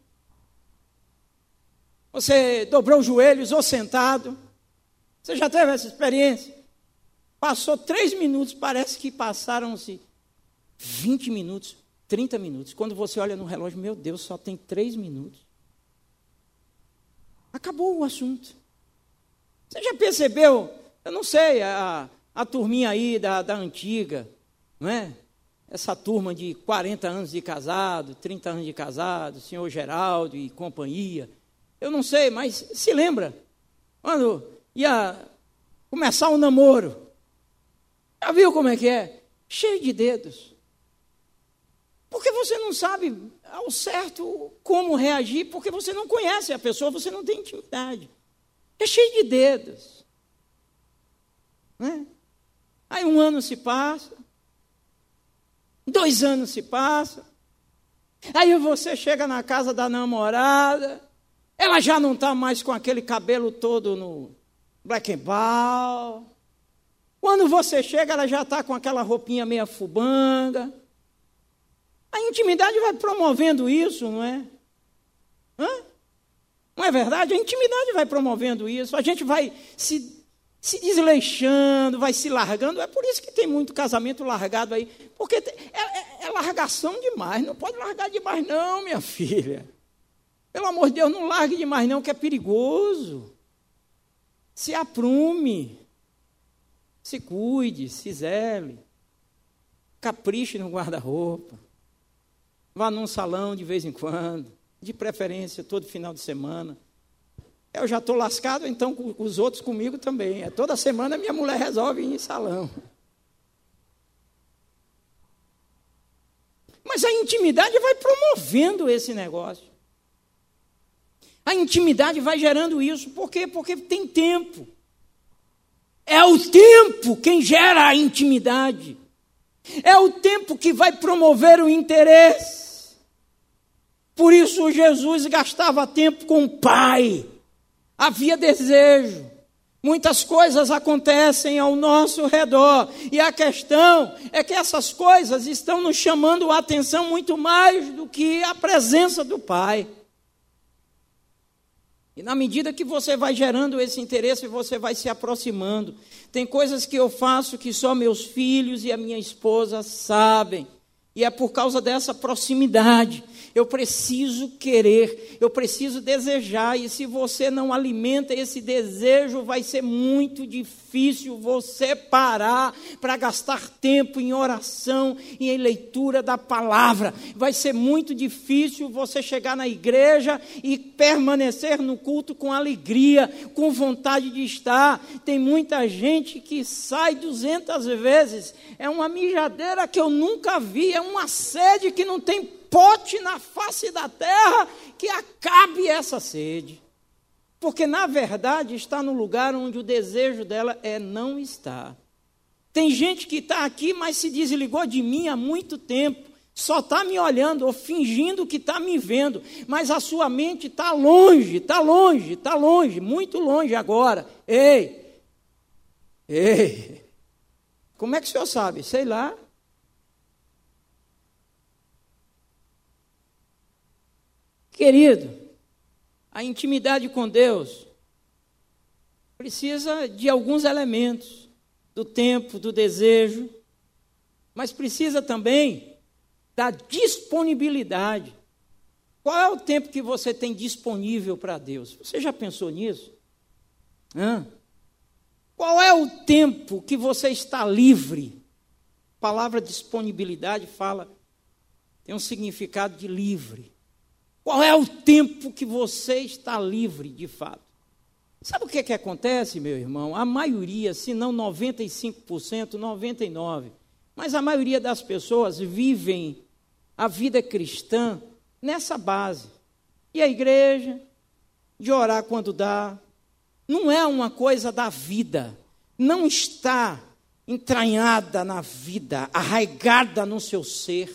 Speaker 1: Você dobrou os joelhos ou sentado? Você já teve essa experiência? Passou três minutos, parece que passaram-se 20 minutos, 30 minutos. Quando você olha no relógio, meu Deus, só tem 3 minutos. Acabou o assunto. Você já percebeu? Eu não sei, a, a turminha aí da, da antiga, não é? Essa turma de 40 anos de casado, 30 anos de casado, senhor Geraldo e companhia. Eu não sei, mas se lembra? Quando ia começar um namoro. Já viu como é que é? Cheio de dedos. Porque você não sabe ao certo como reagir, porque você não conhece a pessoa, você não tem intimidade. É cheio de dedos. Né? Aí um ano se passa, dois anos se passam, aí você chega na casa da namorada, ela já não está mais com aquele cabelo todo no black and ball. Quando você chega, ela já está com aquela roupinha meia fubanga. A intimidade vai promovendo isso, não é? Hã? Não é verdade? A intimidade vai promovendo isso. A gente vai se, se desleixando, vai se largando. É por isso que tem muito casamento largado aí. Porque é, é, é largação demais. Não pode largar demais, não, minha filha. Pelo amor de Deus, não largue demais não, que é perigoso. Se aprume. Se cuide, se zele. Capriche no guarda-roupa. Vá num salão de vez em quando, de preferência todo final de semana. Eu já estou lascado, então os outros comigo também. É, toda semana minha mulher resolve ir em salão. Mas a intimidade vai promovendo esse negócio. A intimidade vai gerando isso. Por quê? Porque tem tempo. É o tempo quem gera a intimidade. É o tempo que vai promover o interesse. Por isso Jesus gastava tempo com o Pai. Havia desejo. Muitas coisas acontecem ao nosso redor, e a questão é que essas coisas estão nos chamando a atenção muito mais do que a presença do Pai. E na medida que você vai gerando esse interesse, você vai se aproximando. Tem coisas que eu faço que só meus filhos e a minha esposa sabem. E é por causa dessa proximidade eu preciso querer, eu preciso desejar, e se você não alimenta esse desejo, vai ser muito difícil você parar para gastar tempo em oração e em leitura da palavra. Vai ser muito difícil você chegar na igreja e permanecer no culto com alegria, com vontade de estar. Tem muita gente que sai duzentas vezes, é uma mijadeira que eu nunca vi, é uma sede que não tem pote na face da terra que acabe essa sede. Porque, na verdade, está no lugar onde o desejo dela é não estar. Tem gente que está aqui, mas se desligou de mim há muito tempo. Só está me olhando ou fingindo que está me vendo. Mas a sua mente está longe, está longe, está longe, muito longe agora. Ei! Ei! Como é que o senhor sabe? Sei lá. Querido, a intimidade com Deus precisa de alguns elementos, do tempo, do desejo, mas precisa também da disponibilidade. Qual é o tempo que você tem disponível para Deus? Você já pensou nisso? Hã? Qual é o tempo que você está livre? A palavra disponibilidade fala, tem um significado de livre. Qual é o tempo que você está livre de fato? Sabe o que, é que acontece, meu irmão? A maioria, se não 95%, 99%, mas a maioria das pessoas vivem a vida cristã nessa base. E a igreja, de orar quando dá, não é uma coisa da vida, não está entranhada na vida, arraigada no seu ser.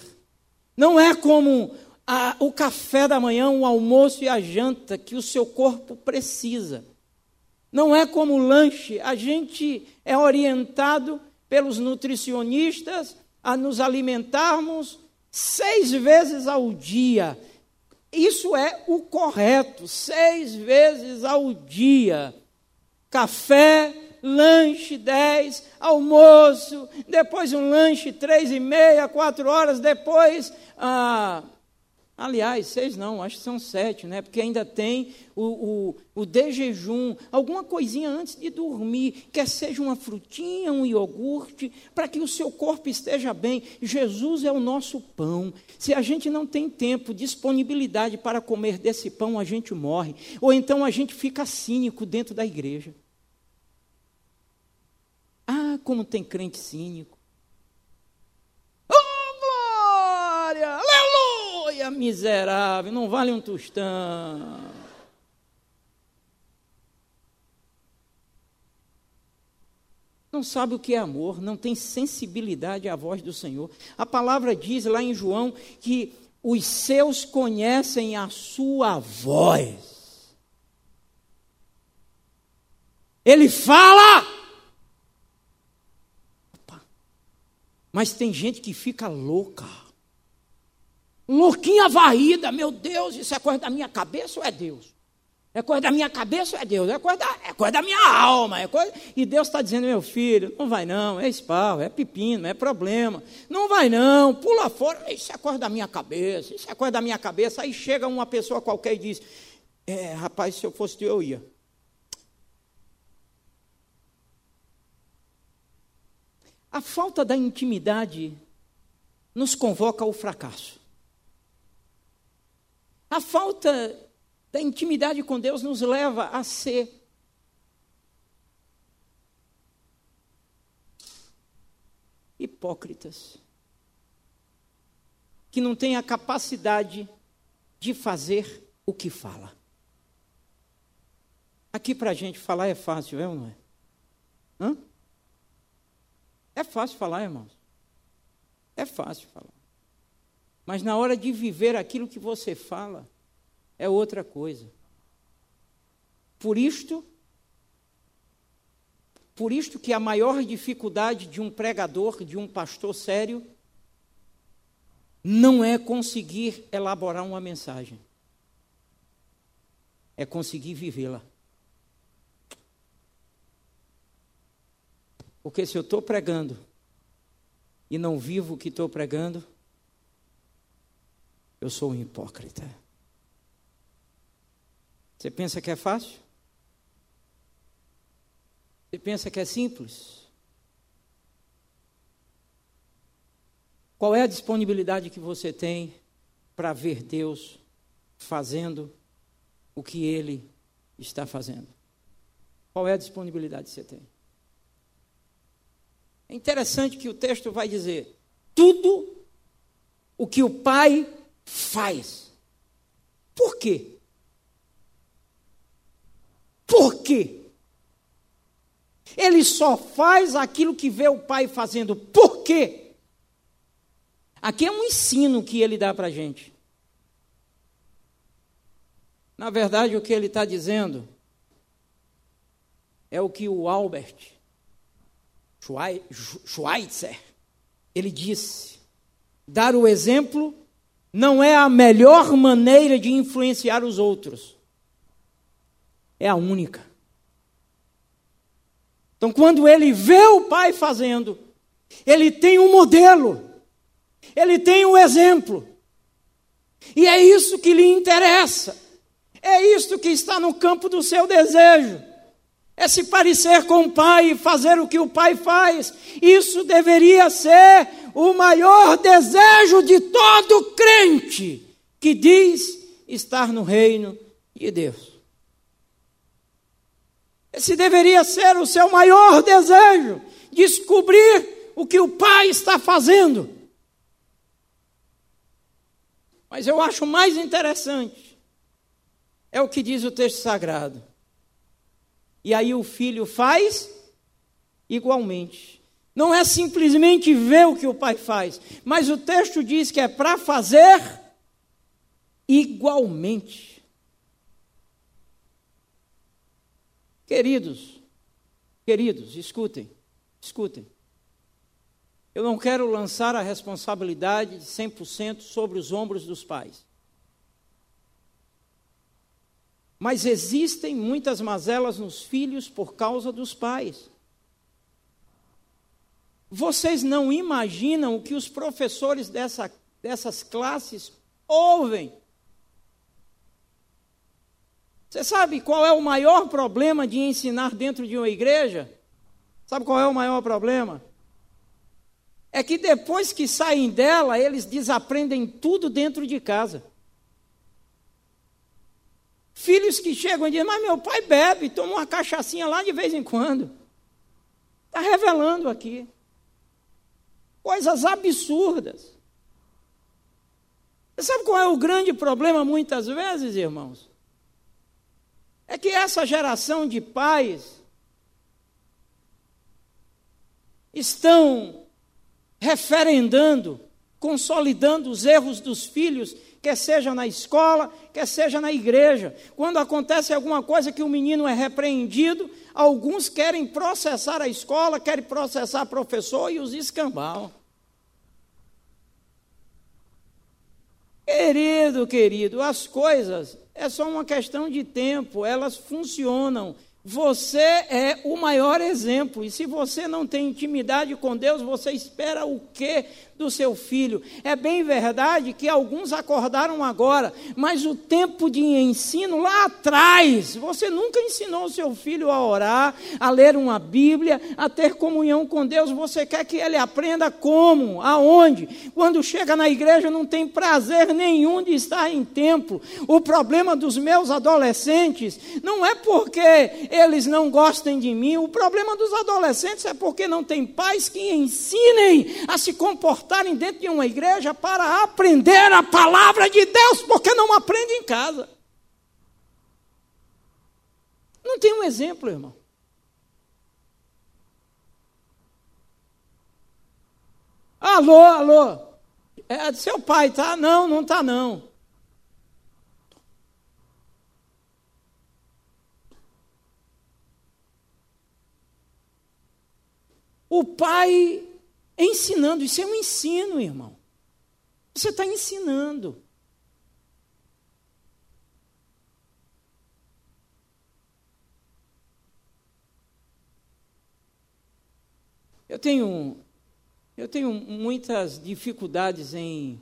Speaker 1: Não é como a, o café da manhã, o almoço e a janta que o seu corpo precisa. Não é como lanche, a gente é orientado pelos nutricionistas a nos alimentarmos seis vezes ao dia. Isso é o correto, seis vezes ao dia. Café, lanche dez, almoço, depois um lanche três e meia, quatro horas, depois ah, Aliás, seis não, acho que são sete, né? Porque ainda tem o, o, o de jejum, alguma coisinha antes de dormir, quer seja uma frutinha, um iogurte, para que o seu corpo esteja bem. Jesus é o nosso pão. Se a gente não tem tempo, disponibilidade para comer desse pão, a gente morre. Ou então a gente fica cínico dentro da igreja. Ah, como tem crente cínico. Miserável, não vale um tostão. Não sabe o que é amor, não tem sensibilidade à voz do Senhor. A palavra diz lá em João que os seus conhecem a sua voz. Ele fala. Opa. Mas tem gente que fica louca. Louquinha varrida, meu Deus, isso é coisa da minha cabeça ou é Deus? É coisa da minha cabeça, é Deus. É coisa da, é coisa da minha alma. É coisa... E Deus está dizendo, meu filho, não vai não, é espal, é pepino, é problema. Não vai não, pula fora. Isso é coisa da minha cabeça, isso é coisa da minha cabeça. Aí chega uma pessoa qualquer e diz, é, rapaz, se eu fosse tu, eu ia. A falta da intimidade nos convoca ao fracasso. A falta da intimidade com Deus nos leva a ser hipócritas, que não têm a capacidade de fazer o que fala. Aqui para a gente falar é fácil, é ou não é? Hã? É fácil falar, irmãos. É fácil falar. Mas na hora de viver aquilo que você fala, é outra coisa. Por isto, por isto que a maior dificuldade de um pregador, de um pastor sério, não é conseguir elaborar uma mensagem, é conseguir vivê-la. Porque se eu estou pregando e não vivo o que estou pregando, eu sou um hipócrita. Você pensa que é fácil? Você pensa que é simples? Qual é a disponibilidade que você tem para ver Deus fazendo o que Ele está fazendo? Qual é a disponibilidade que você tem? É interessante que o texto vai dizer: tudo o que o Pai faz. Por quê? Por quê? Ele só faz aquilo que vê o pai fazendo. Por quê? Aqui é um ensino que ele dá para a gente. Na verdade, o que ele está dizendo é o que o Albert Schweitzer ele disse: dar o exemplo não é a melhor maneira de influenciar os outros é a única. Então, quando ele vê o pai fazendo, ele tem um modelo, ele tem um exemplo, e é isso que lhe interessa, é isso que está no campo do seu desejo. É se parecer com o pai e fazer o que o pai faz. Isso deveria ser o maior desejo de todo crente que diz estar no reino de Deus. Esse deveria ser o seu maior desejo, descobrir o que o Pai está fazendo. Mas eu acho mais interessante é o que diz o texto sagrado. E aí o filho faz igualmente. Não é simplesmente ver o que o pai faz, mas o texto diz que é para fazer igualmente. Queridos, queridos, escutem, escutem. Eu não quero lançar a responsabilidade de 100% sobre os ombros dos pais. Mas existem muitas mazelas nos filhos por causa dos pais. Vocês não imaginam o que os professores dessa, dessas classes ouvem você sabe qual é o maior problema de ensinar dentro de uma igreja? Sabe qual é o maior problema? É que depois que saem dela, eles desaprendem tudo dentro de casa. Filhos que chegam e dizem, mas meu pai bebe, toma uma cachaçinha lá de vez em quando. Está revelando aqui. Coisas absurdas. Você sabe qual é o grande problema muitas vezes, irmãos? é que essa geração de pais estão referendando, consolidando os erros dos filhos, quer seja na escola, quer seja na igreja. Quando acontece alguma coisa que o menino é repreendido, alguns querem processar a escola, querem processar o professor e os escambau. Querido, querido, as coisas é só uma questão de tempo, elas funcionam. Você é o maior exemplo. E se você não tem intimidade com Deus, você espera o quê do seu filho? É bem verdade que alguns acordaram agora, mas o tempo de ensino lá atrás, você nunca ensinou o seu filho a orar, a ler uma Bíblia, a ter comunhão com Deus. Você quer que ele aprenda como? Aonde? Quando chega na igreja, não tem prazer nenhum de estar em templo. O problema dos meus adolescentes não é porque eles não gostem de mim, o problema dos adolescentes é porque não tem pais que ensinem a se comportarem dentro de uma igreja para aprender a palavra de Deus, porque não aprende em casa. Não tem um exemplo, irmão. Alô, alô. É seu pai, tá? Não, não tá não. O pai ensinando, isso é um ensino, irmão. Você está ensinando. Eu tenho, eu tenho muitas dificuldades em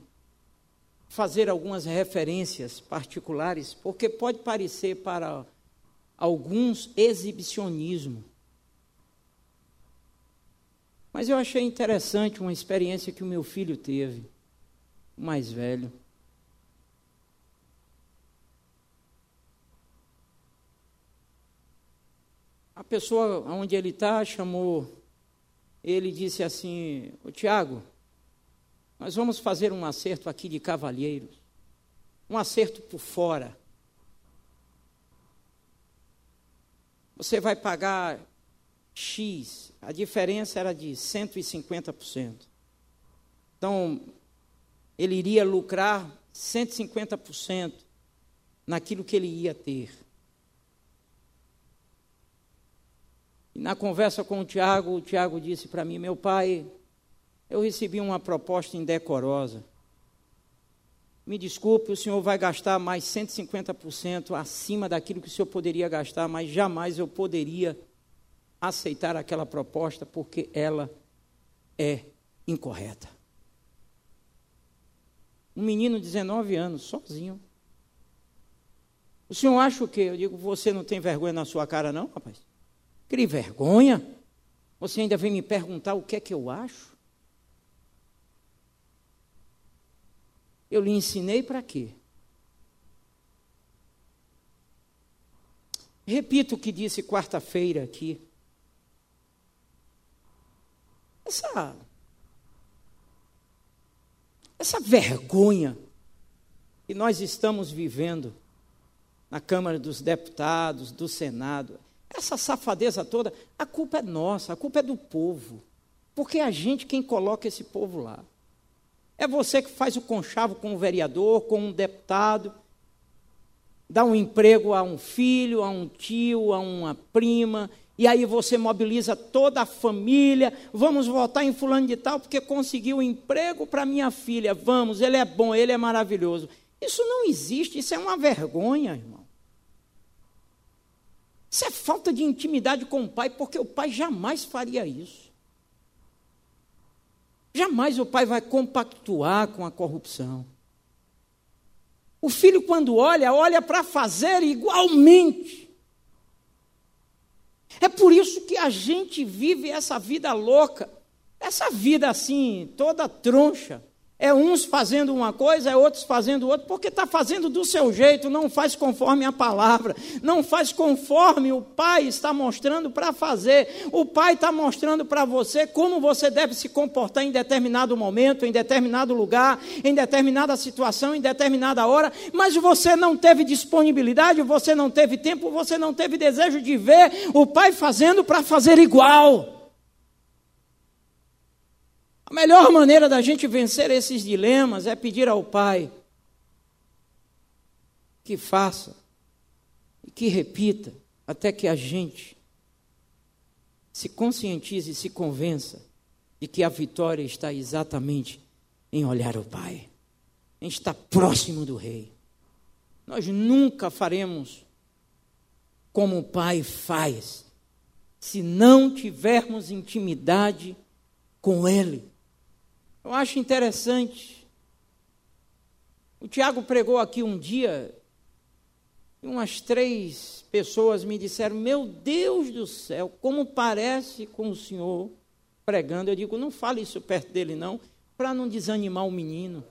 Speaker 1: fazer algumas referências particulares, porque pode parecer para alguns exibicionismo. Mas eu achei interessante uma experiência que o meu filho teve, o mais velho. A pessoa onde ele está chamou, ele disse assim: Tiago, nós vamos fazer um acerto aqui de cavalheiros, um acerto por fora. Você vai pagar X, a diferença era de 150%. Então, ele iria lucrar 150% naquilo que ele ia ter. E na conversa com o Tiago, o Tiago disse para mim: Meu pai, eu recebi uma proposta indecorosa. Me desculpe, o senhor vai gastar mais 150% acima daquilo que o senhor poderia gastar, mas jamais eu poderia aceitar aquela proposta porque ela é incorreta. Um menino de 19 anos, sozinho. O senhor acha o quê? Eu digo, você não tem vergonha na sua cara, não, rapaz? Crie vergonha? Você ainda vem me perguntar o que é que eu acho? Eu lhe ensinei para quê? Repito o que disse quarta-feira aqui. Essa, essa vergonha que nós estamos vivendo na Câmara dos Deputados, do Senado, essa safadeza toda, a culpa é nossa, a culpa é do povo. Porque é a gente quem coloca esse povo lá. É você que faz o conchavo com o vereador, com um deputado, dá um emprego a um filho, a um tio, a uma prima, e aí você mobiliza toda a família, vamos votar em fulano de tal porque conseguiu um emprego para minha filha, vamos, ele é bom, ele é maravilhoso. Isso não existe, isso é uma vergonha, irmão. Isso é falta de intimidade com o pai, porque o pai jamais faria isso. Jamais o pai vai compactuar com a corrupção. O filho, quando olha, olha para fazer igualmente. É por isso que a gente vive essa vida louca, essa vida assim, toda troncha. É uns fazendo uma coisa, é outros fazendo outra, porque está fazendo do seu jeito, não faz conforme a palavra, não faz conforme o Pai está mostrando para fazer. O Pai está mostrando para você como você deve se comportar em determinado momento, em determinado lugar, em determinada situação, em determinada hora, mas você não teve disponibilidade, você não teve tempo, você não teve desejo de ver o Pai fazendo para fazer igual. A melhor maneira da gente vencer esses dilemas é pedir ao Pai que faça e que repita até que a gente se conscientize e se convença de que a vitória está exatamente em olhar o Pai, em estar próximo do Rei. Nós nunca faremos como o Pai faz, se não tivermos intimidade com Ele. Eu acho interessante. O Tiago pregou aqui um dia, e umas três pessoas me disseram: Meu Deus do céu, como parece com o senhor pregando. Eu digo: Não fale isso perto dele, não, para não desanimar o menino.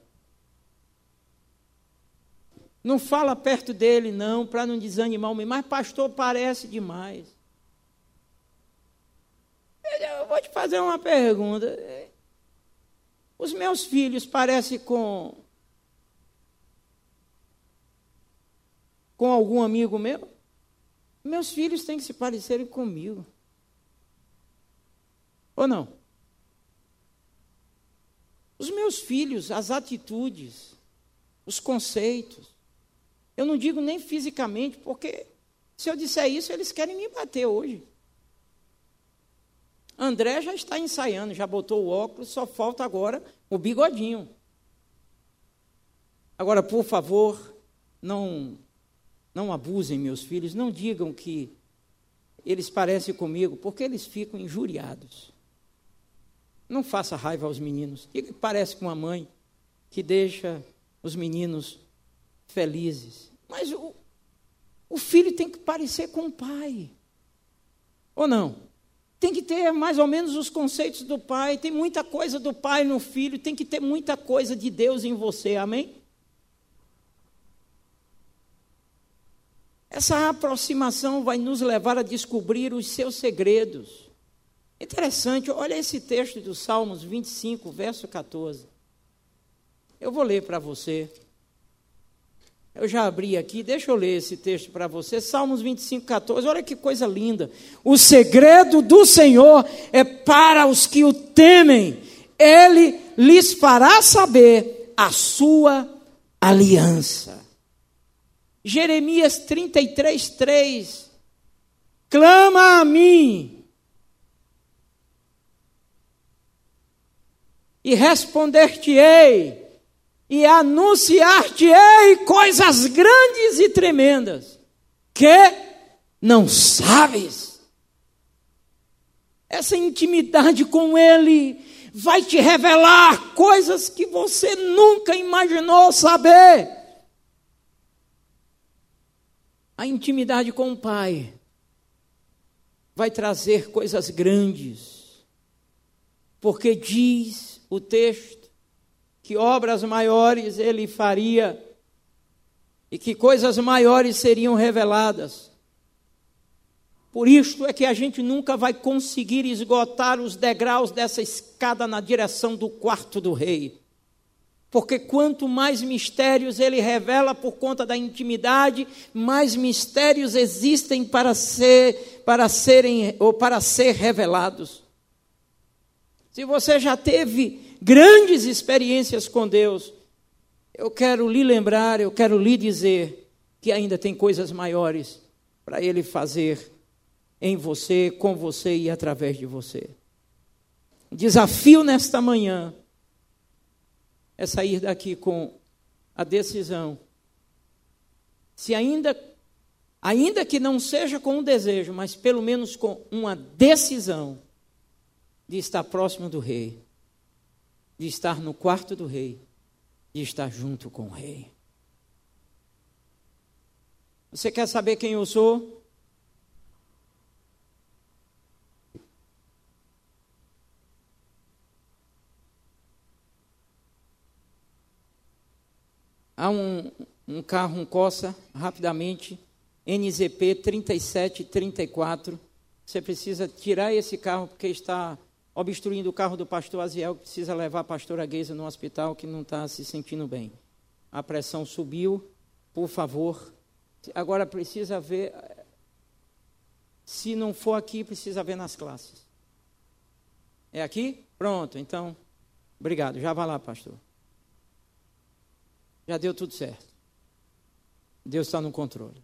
Speaker 1: Não fala perto dele, não, para não desanimar o menino. Mas, pastor, parece demais. Eu vou te fazer uma pergunta. Os meus filhos parecem com. com algum amigo meu? Meus filhos têm que se parecerem comigo. Ou não? Os meus filhos, as atitudes, os conceitos, eu não digo nem fisicamente, porque se eu disser isso, eles querem me bater hoje. André já está ensaiando, já botou o óculos, só falta agora o bigodinho. Agora, por favor, não não abusem meus filhos, não digam que eles parecem comigo, porque eles ficam injuriados. Não faça raiva aos meninos. Diga que parece com a mãe que deixa os meninos felizes. Mas o, o filho tem que parecer com o pai. Ou não? Tem que ter mais ou menos os conceitos do pai. Tem muita coisa do pai no filho, tem que ter muita coisa de Deus em você. Amém? Essa aproximação vai nos levar a descobrir os seus segredos. Interessante, olha esse texto do Salmos 25, verso 14. Eu vou ler para você. Eu já abri aqui, deixa eu ler esse texto para você. Salmos 25, 14. Olha que coisa linda. O segredo do Senhor é para os que o temem. Ele lhes fará saber a sua aliança. Jeremias 33, 3. Clama a mim. E responder-te-ei e anunciar-te-ei coisas grandes e tremendas que não sabes. Essa intimidade com Ele vai te revelar coisas que você nunca imaginou saber. A intimidade com o Pai vai trazer coisas grandes, porque diz o texto que obras maiores ele faria e que coisas maiores seriam reveladas. Por isto é que a gente nunca vai conseguir esgotar os degraus dessa escada na direção do quarto do rei. Porque quanto mais mistérios ele revela por conta da intimidade, mais mistérios existem para ser para serem ou para ser revelados. Se você já teve grandes experiências com Deus, eu quero lhe lembrar, eu quero lhe dizer que ainda tem coisas maiores para Ele fazer em você, com você e através de você. Desafio nesta manhã é sair daqui com a decisão. Se ainda, ainda que não seja com um desejo, mas pelo menos com uma decisão de estar próximo do Rei de estar no quarto do rei, de estar junto com o rei. Você quer saber quem eu sou? Há um, um carro, um Coça, rapidamente, NZP 3734. Você precisa tirar esse carro porque está obstruindo o carro do pastor Aziel, que precisa levar a pastora Geisa no hospital, que não está se sentindo bem. A pressão subiu, por favor. Agora precisa ver. Se não for aqui, precisa ver nas classes. É aqui? Pronto, então. Obrigado. Já vá lá, pastor. Já deu tudo certo. Deus está no controle.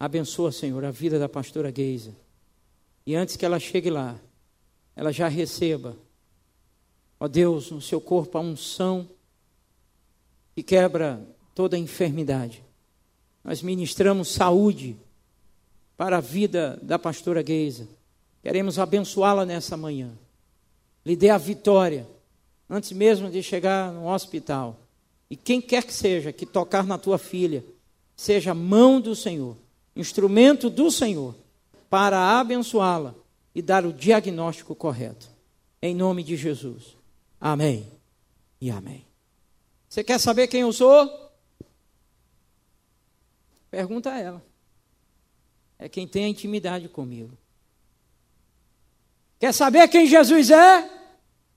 Speaker 1: Abençoa, Senhor, a vida da pastora Geisa. E antes que ela chegue lá, ela já receba, ó Deus, no seu corpo a unção que quebra toda enfermidade. nós ministramos saúde para a vida da pastora Geisa. Queremos abençoá-la nessa manhã. Lhe dê a vitória, antes mesmo de chegar no hospital. E quem quer que seja que tocar na tua filha, seja mão do Senhor, instrumento do Senhor, para abençoá-la e dar o diagnóstico correto. Em nome de Jesus. Amém e amém. Você quer saber quem eu sou? Pergunta a ela. É quem tem intimidade comigo. Quer saber quem Jesus é?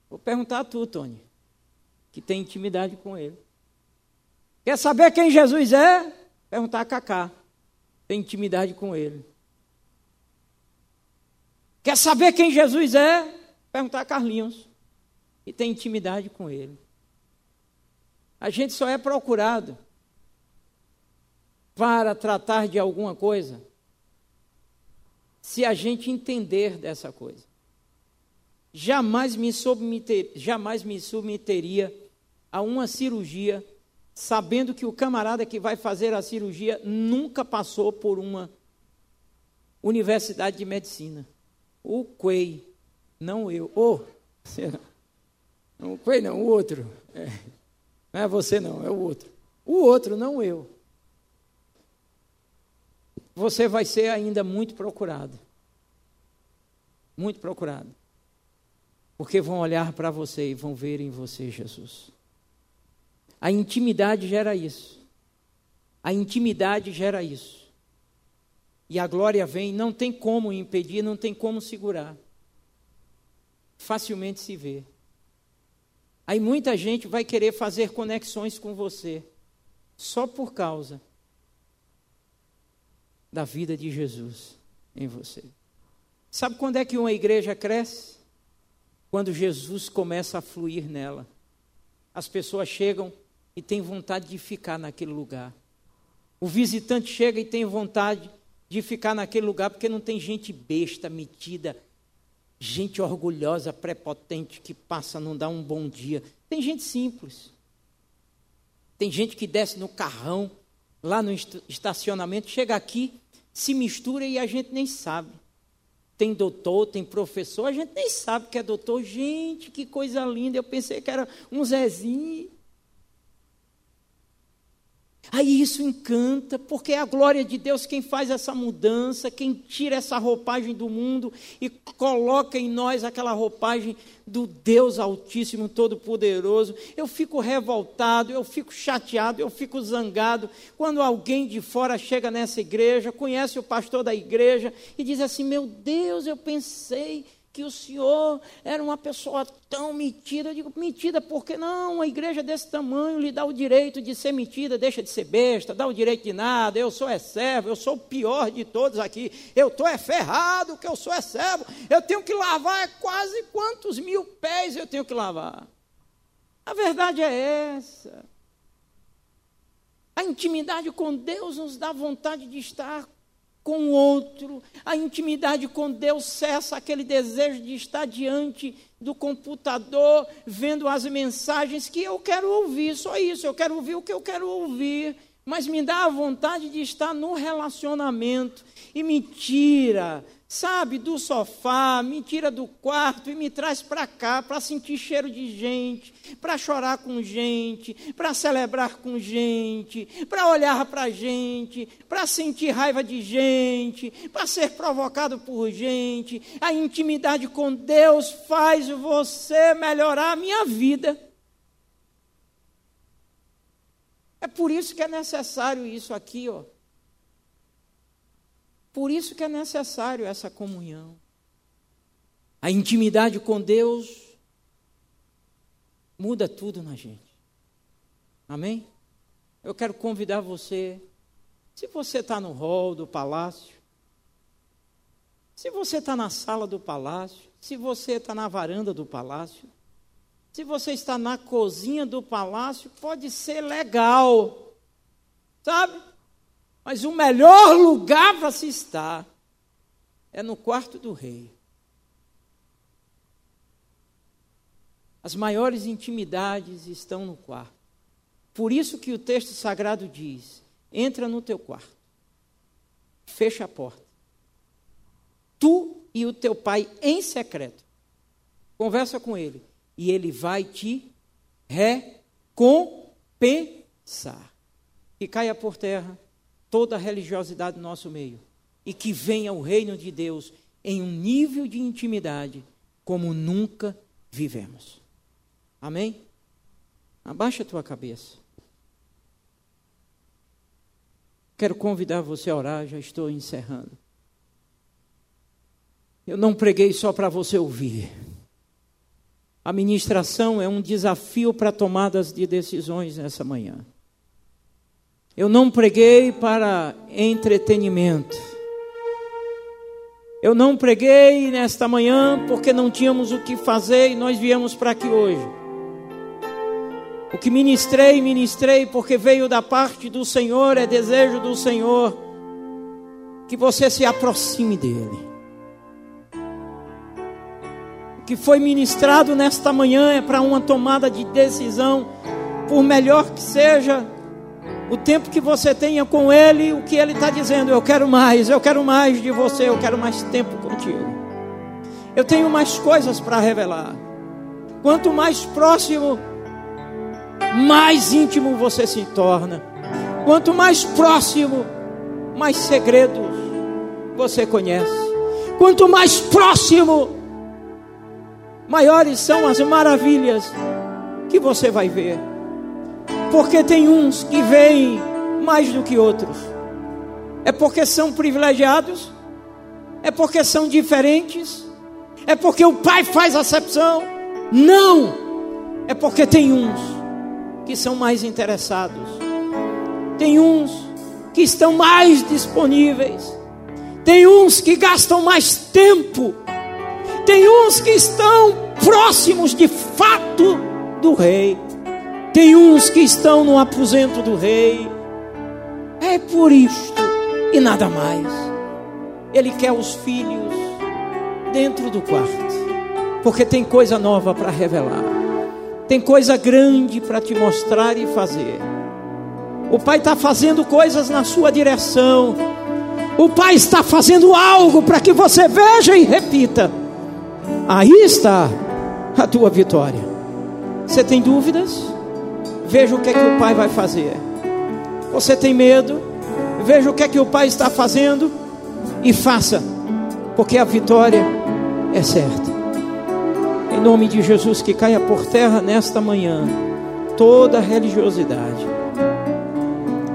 Speaker 1: Vou perguntar a tu, Tony, que tem intimidade com ele. Quer saber quem Jesus é? Perguntar a Cacá. Tem intimidade com ele. Quer saber quem Jesus é? Perguntar a Carlinhos. E tem intimidade com ele. A gente só é procurado para tratar de alguma coisa se a gente entender dessa coisa. Jamais me, submeter, jamais me submeteria a uma cirurgia sabendo que o camarada que vai fazer a cirurgia nunca passou por uma universidade de medicina. O Quei, não eu. Oh, não, o Quei não, o outro. É, não é você não, é o outro. O outro, não eu você vai ser ainda muito procurado. Muito procurado. Porque vão olhar para você e vão ver em você Jesus. A intimidade gera isso. A intimidade gera isso. E a glória vem, não tem como impedir, não tem como segurar. Facilmente se vê. Aí muita gente vai querer fazer conexões com você, só por causa da vida de Jesus em você. Sabe quando é que uma igreja cresce? Quando Jesus começa a fluir nela. As pessoas chegam e têm vontade de ficar naquele lugar. O visitante chega e tem vontade de ficar naquele lugar porque não tem gente besta, metida, gente orgulhosa, prepotente que passa não dar um bom dia. Tem gente simples. Tem gente que desce no carrão, lá no estacionamento, chega aqui, se mistura e a gente nem sabe. Tem doutor, tem professor, a gente nem sabe que é doutor. Gente, que coisa linda. Eu pensei que era um Zezinho. Aí isso encanta, porque é a glória de Deus quem faz essa mudança, quem tira essa roupagem do mundo e coloca em nós aquela roupagem do Deus Altíssimo, Todo-Poderoso. Eu fico revoltado, eu fico chateado, eu fico zangado quando alguém de fora chega nessa igreja, conhece o pastor da igreja e diz assim: Meu Deus, eu pensei que o senhor era uma pessoa tão metida. Eu digo, metida porque não? Uma igreja desse tamanho lhe dá o direito de ser metida, deixa de ser besta, dá o direito de nada. Eu sou é servo, eu sou o pior de todos aqui. Eu estou é ferrado que eu sou é servo. Eu tenho que lavar quase quantos mil pés eu tenho que lavar. A verdade é essa. A intimidade com Deus nos dá vontade de estar com o outro, a intimidade com Deus cessa aquele desejo de estar diante do computador, vendo as mensagens que eu quero ouvir, só isso, eu quero ouvir o que eu quero ouvir, mas me dá a vontade de estar no relacionamento. E me tira sabe, do sofá, me tira do quarto e me traz para cá para sentir cheiro de gente, para chorar com gente, para celebrar com gente, para olhar para gente, para sentir raiva de gente, para ser provocado por gente. A intimidade com Deus faz você melhorar a minha vida. É por isso que é necessário isso aqui, ó. Por isso que é necessário essa comunhão. A intimidade com Deus muda tudo na gente. Amém? Eu quero convidar você, se você está no hall do palácio, se você está na sala do palácio, se você está na varanda do palácio, se você está na cozinha do palácio, pode ser legal, sabe? Mas o melhor lugar para se estar é no quarto do rei. As maiores intimidades estão no quarto. Por isso que o texto sagrado diz entra no teu quarto, fecha a porta. Tu e o teu pai em secreto. Conversa com ele e ele vai te recompensar. Que caia por terra toda religiosidade do nosso meio e que venha o reino de Deus em um nível de intimidade como nunca vivemos. Amém? Abaixa a tua cabeça. Quero convidar você a orar, já estou encerrando. Eu não preguei só para você ouvir. A ministração é um desafio para tomadas de decisões nessa manhã. Eu não preguei para entretenimento. Eu não preguei nesta manhã porque não tínhamos o que fazer e nós viemos para aqui hoje. O que ministrei, ministrei porque veio da parte do Senhor, é desejo do Senhor que você se aproxime dEle que foi ministrado nesta manhã é para uma tomada de decisão, por melhor que seja o tempo que você tenha com Ele, o que Ele está dizendo, eu quero mais, eu quero mais de você, eu quero mais tempo contigo. Eu tenho mais coisas para revelar. Quanto mais próximo, mais íntimo você se torna. Quanto mais próximo, mais segredos você conhece. Quanto mais próximo, maiores são as maravilhas que você vai ver. Porque tem uns que veem mais do que outros. É porque são privilegiados? É porque são diferentes? É porque o pai faz acepção? Não! É porque tem uns que são mais interessados. Tem uns que estão mais disponíveis. Tem uns que gastam mais tempo tem uns que estão próximos de fato do rei. Tem uns que estão no aposento do rei. É por isto e nada mais. Ele quer os filhos dentro do quarto, porque tem coisa nova para revelar, tem coisa grande para te mostrar e fazer. O Pai está fazendo coisas na sua direção. O Pai está fazendo algo para que você veja e repita. Aí está a tua vitória. Você tem dúvidas? Veja o que é que o Pai vai fazer. Você tem medo? Veja o que é que o Pai está fazendo e faça, porque a vitória é certa. Em nome de Jesus, que caia por terra nesta manhã toda religiosidade.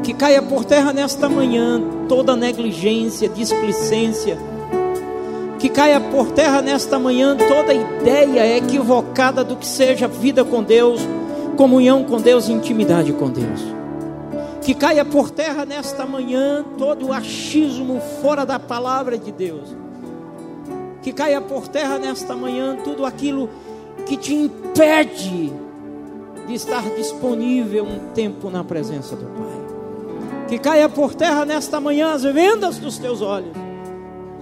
Speaker 1: Que caia por terra nesta manhã toda negligência, displicência que caia por terra nesta manhã toda ideia equivocada do que seja vida com Deus, comunhão com Deus, intimidade com Deus. Que caia por terra nesta manhã todo o achismo fora da palavra de Deus. Que caia por terra nesta manhã tudo aquilo que te impede de estar disponível um tempo na presença do Pai. Que caia por terra nesta manhã as vendas dos teus olhos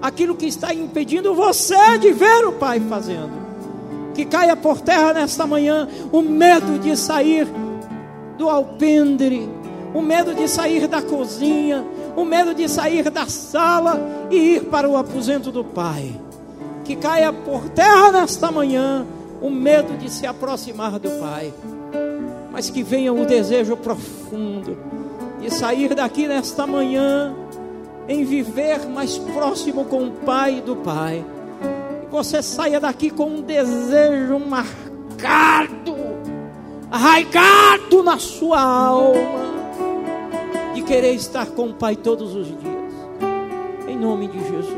Speaker 1: aquilo que está impedindo você de ver o Pai fazendo. Que caia por terra nesta manhã o medo de sair do alpendre, o medo de sair da cozinha, o medo de sair da sala e ir para o aposento do Pai. Que caia por terra nesta manhã o medo de se aproximar do Pai, mas que venha o desejo profundo de sair daqui nesta manhã em viver mais próximo com o Pai do Pai. Você saia daqui com um desejo marcado, arraigado na sua alma, de querer estar com o Pai todos os dias. Em nome de Jesus.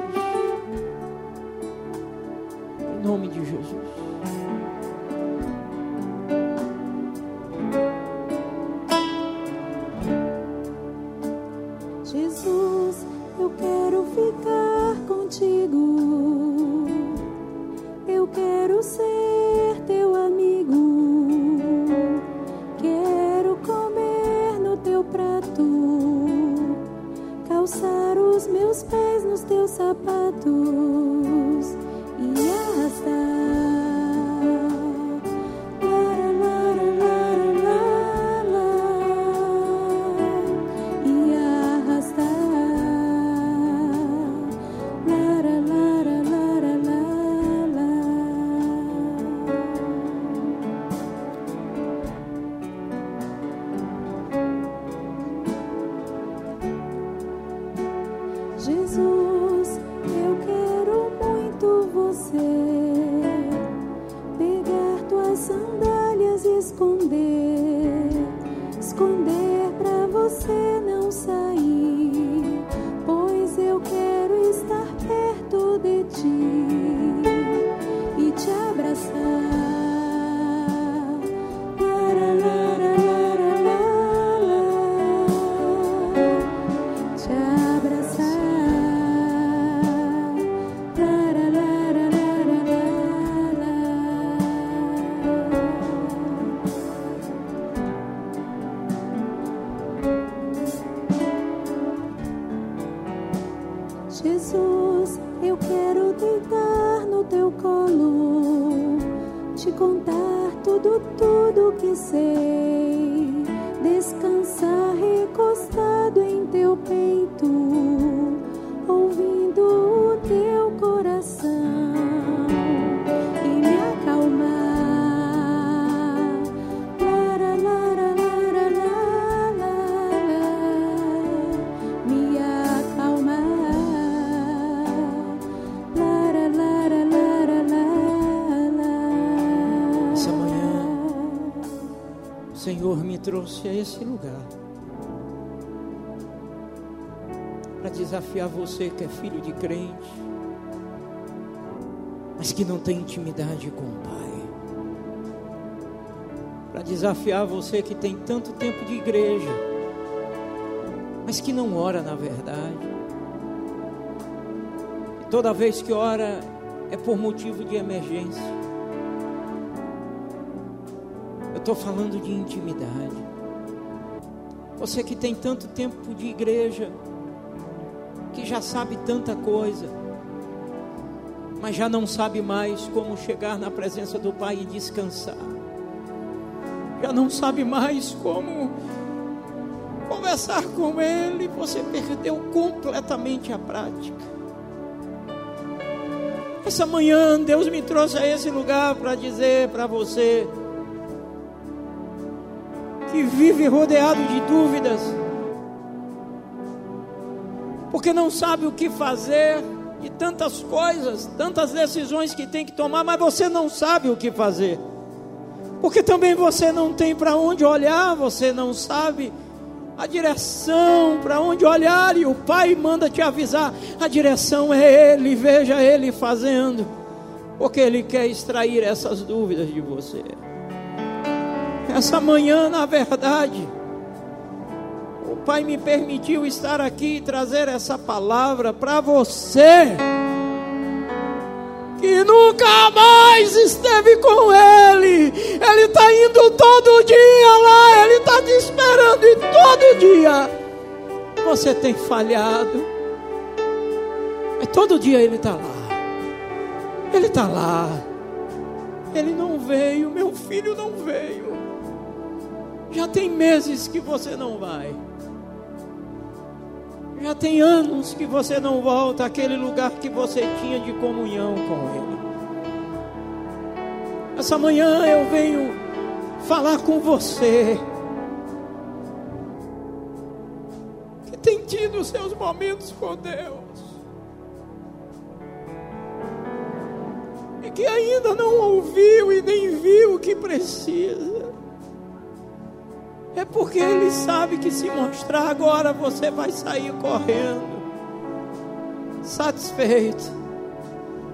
Speaker 1: Em nome de Jesus.
Speaker 2: contigo. Eu quero ser teu amigo. Quero comer no teu prato, calçar os meus pés nos teus sapatos e arrastar. Você que
Speaker 1: é filho de crente, mas que não tem intimidade com o Pai. Para desafiar você que tem tanto tempo de igreja, mas que não ora na verdade. E toda vez que ora é por motivo de emergência. Eu estou falando de intimidade. Você que tem tanto tempo de igreja, já sabe tanta coisa, mas já não sabe mais como chegar na presença do Pai e descansar. Já não sabe mais como conversar com Ele, você perdeu completamente a prática. Essa manhã Deus me trouxe a esse lugar para dizer para você que vive rodeado de dúvidas, porque não sabe o que fazer, de tantas coisas, tantas decisões que tem que tomar, mas você não sabe o que fazer, porque também você não tem para onde olhar, você não sabe a direção para onde olhar, e o Pai manda te avisar: a direção é Ele, veja Ele fazendo, porque Ele quer extrair essas dúvidas de você. Essa manhã, na verdade, Pai me permitiu estar aqui e trazer essa palavra para você que nunca mais esteve com Ele. Ele está indo todo dia lá, Ele está te esperando e todo dia você tem falhado. Mas todo dia Ele está lá. Ele está lá. Ele não veio, meu filho não veio. Já tem meses que você não vai. Já tem anos que você não volta àquele lugar que você tinha de comunhão com Ele. Essa manhã eu venho falar com você que tem tido seus momentos com Deus e que ainda não ouviu e nem viu o que precisa. É porque ele sabe que se mostrar agora você vai sair correndo, satisfeito.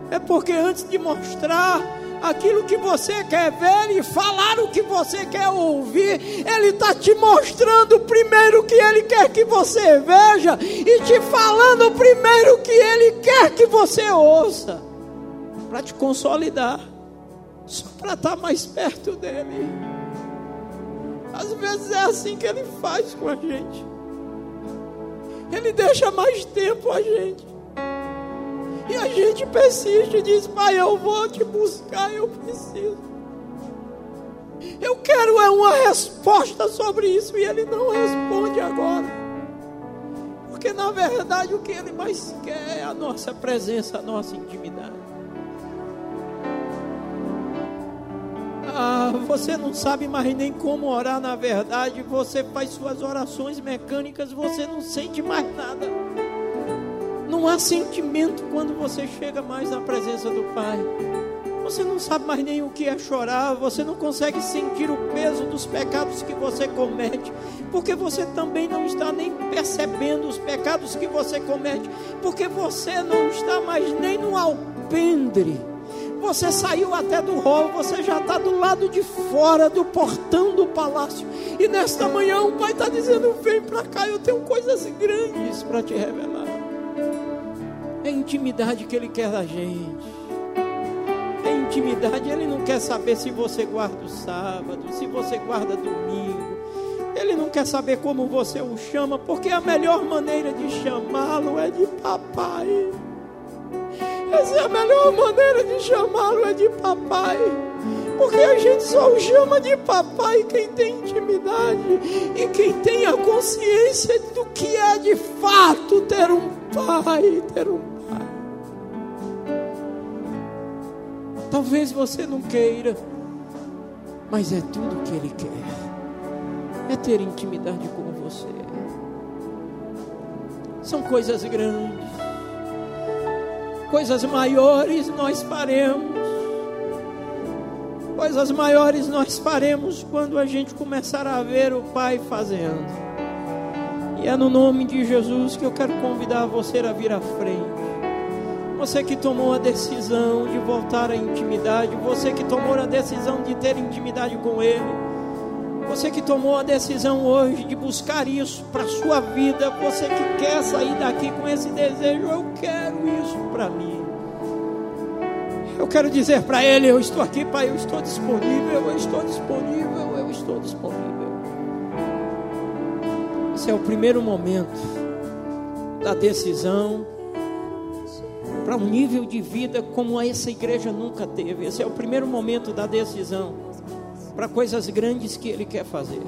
Speaker 1: É porque antes de mostrar aquilo que você quer ver e falar o que você quer ouvir, ele está te mostrando primeiro o que ele quer que você veja e te falando primeiro o que ele quer que você ouça, para te consolidar, só para estar mais perto dele. Às vezes é assim que ele faz com a gente. Ele deixa mais tempo a gente. E a gente persiste e diz: Pai, eu vou te buscar, eu preciso. Eu quero é uma resposta sobre isso. E ele não responde agora. Porque na verdade o que ele mais quer é a nossa presença, a nossa intimidade. Ah, você não sabe mais nem como orar na verdade, você faz suas orações mecânicas, você não sente mais nada. Não há sentimento quando você chega mais na presença do Pai. Você não sabe mais nem o que é chorar, você não consegue sentir o peso dos pecados que você comete, porque você também não está nem percebendo os pecados que você comete, porque você não está mais nem no alpendre. Você saiu até do rol, você já está do lado de fora do portão do palácio. E nesta manhã o Pai está dizendo: Vem para cá, eu tenho coisas grandes para te revelar. É intimidade que Ele quer da gente intimidade, Ele não quer saber se você guarda o sábado, se você guarda domingo. Ele não quer saber como você o chama, porque a melhor maneira de chamá-lo é de papai. Essa é a melhor maneira de chamá-lo é de papai. Porque a gente só o chama de papai quem tem intimidade e quem tem a consciência do que é de fato ter um pai, ter um Talvez você não queira, mas é tudo que Ele quer. É ter intimidade com você. São coisas grandes, coisas maiores nós faremos. Coisas maiores nós faremos quando a gente começar a ver o Pai fazendo. E é no nome de Jesus que eu quero convidar você a vir à frente. Você que tomou a decisão de voltar à intimidade, você que tomou a decisão de ter intimidade com Ele, você que tomou a decisão hoje de buscar isso para a sua vida, você que quer sair daqui com esse desejo, eu quero isso para mim. Eu quero dizer para Ele: Eu estou aqui, Pai, eu estou disponível, eu estou disponível, eu estou disponível. Esse é o primeiro momento da decisão para um nível de vida como essa igreja nunca teve. Esse é o primeiro momento da decisão para coisas grandes que Ele quer fazer.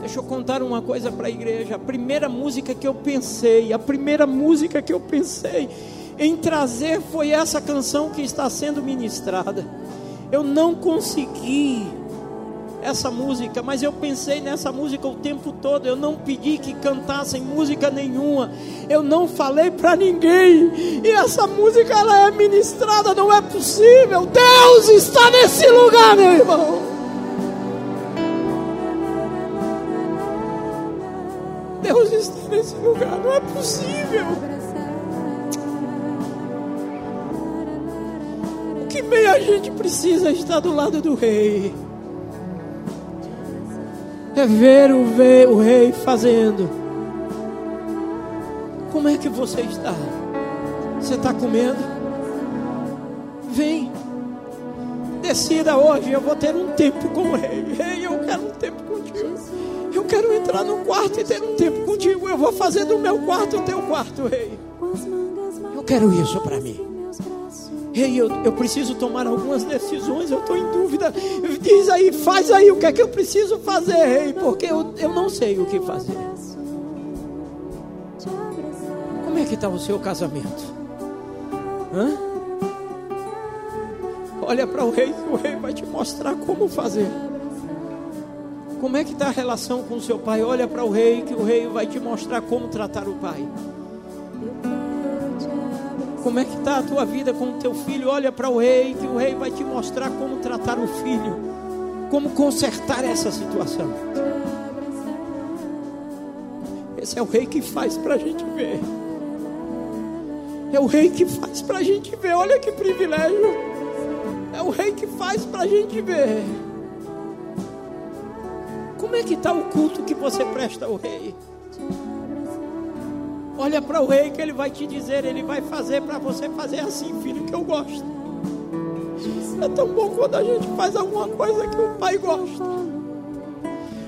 Speaker 1: Deixa eu contar uma coisa para a igreja. A primeira música que eu pensei, a primeira música que eu pensei em trazer foi essa canção que está sendo ministrada. Eu não consegui essa música, mas eu pensei nessa música o tempo todo. Eu não pedi que cantassem música nenhuma. Eu não falei para ninguém. E essa música ela é ministrada, não é possível. Deus está nesse lugar, meu irmão. Deus está nesse lugar, não é possível. O que bem a gente precisa estar do lado do rei é ver o, ver o rei fazendo. Como é que você está? Você está com medo? Vem, decida hoje. Eu vou ter um tempo com o rei. Rei, eu quero um tempo quero entrar no quarto e ter um tempo contigo. Eu vou fazer do meu quarto o teu quarto, rei. Eu quero isso para mim. Rei, eu, eu preciso tomar algumas decisões, eu estou em dúvida. Diz aí, faz aí o que é que eu preciso fazer, rei, porque eu, eu não sei o que fazer. Como é que está o seu casamento? Hã? Olha para o rei, o rei vai te mostrar como fazer. Como é que está a relação com o seu pai? Olha para o rei, que o rei vai te mostrar como tratar o pai. Como é que está a tua vida com o teu filho? Olha para o rei, que o rei vai te mostrar como tratar o filho, como consertar essa situação. Esse é o rei que faz para a gente ver. É o rei que faz para a gente ver. Olha que privilégio. É o rei que faz para a gente ver. Como é que está o culto que você presta ao rei? Olha para o rei que ele vai te dizer, ele vai fazer para você fazer assim, filho, que eu gosto. É tão bom quando a gente faz alguma coisa que o pai gosta.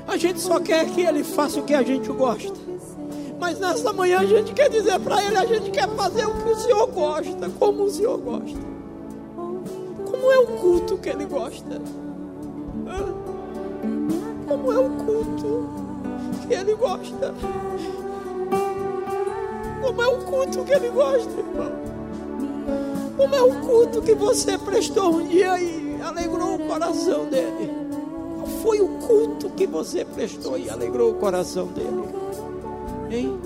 Speaker 1: A gente só quer que ele faça o que a gente gosta. Mas nessa manhã a gente quer dizer para ele, a gente quer fazer o que o Senhor gosta, como o Senhor gosta. Como é o culto que ele gosta? Como é o culto que ele gosta? Como é o culto que ele gosta, irmão. Como é o culto que você prestou um dia e alegrou o coração dele. Qual foi o culto que você prestou e alegrou o coração dele? Hein?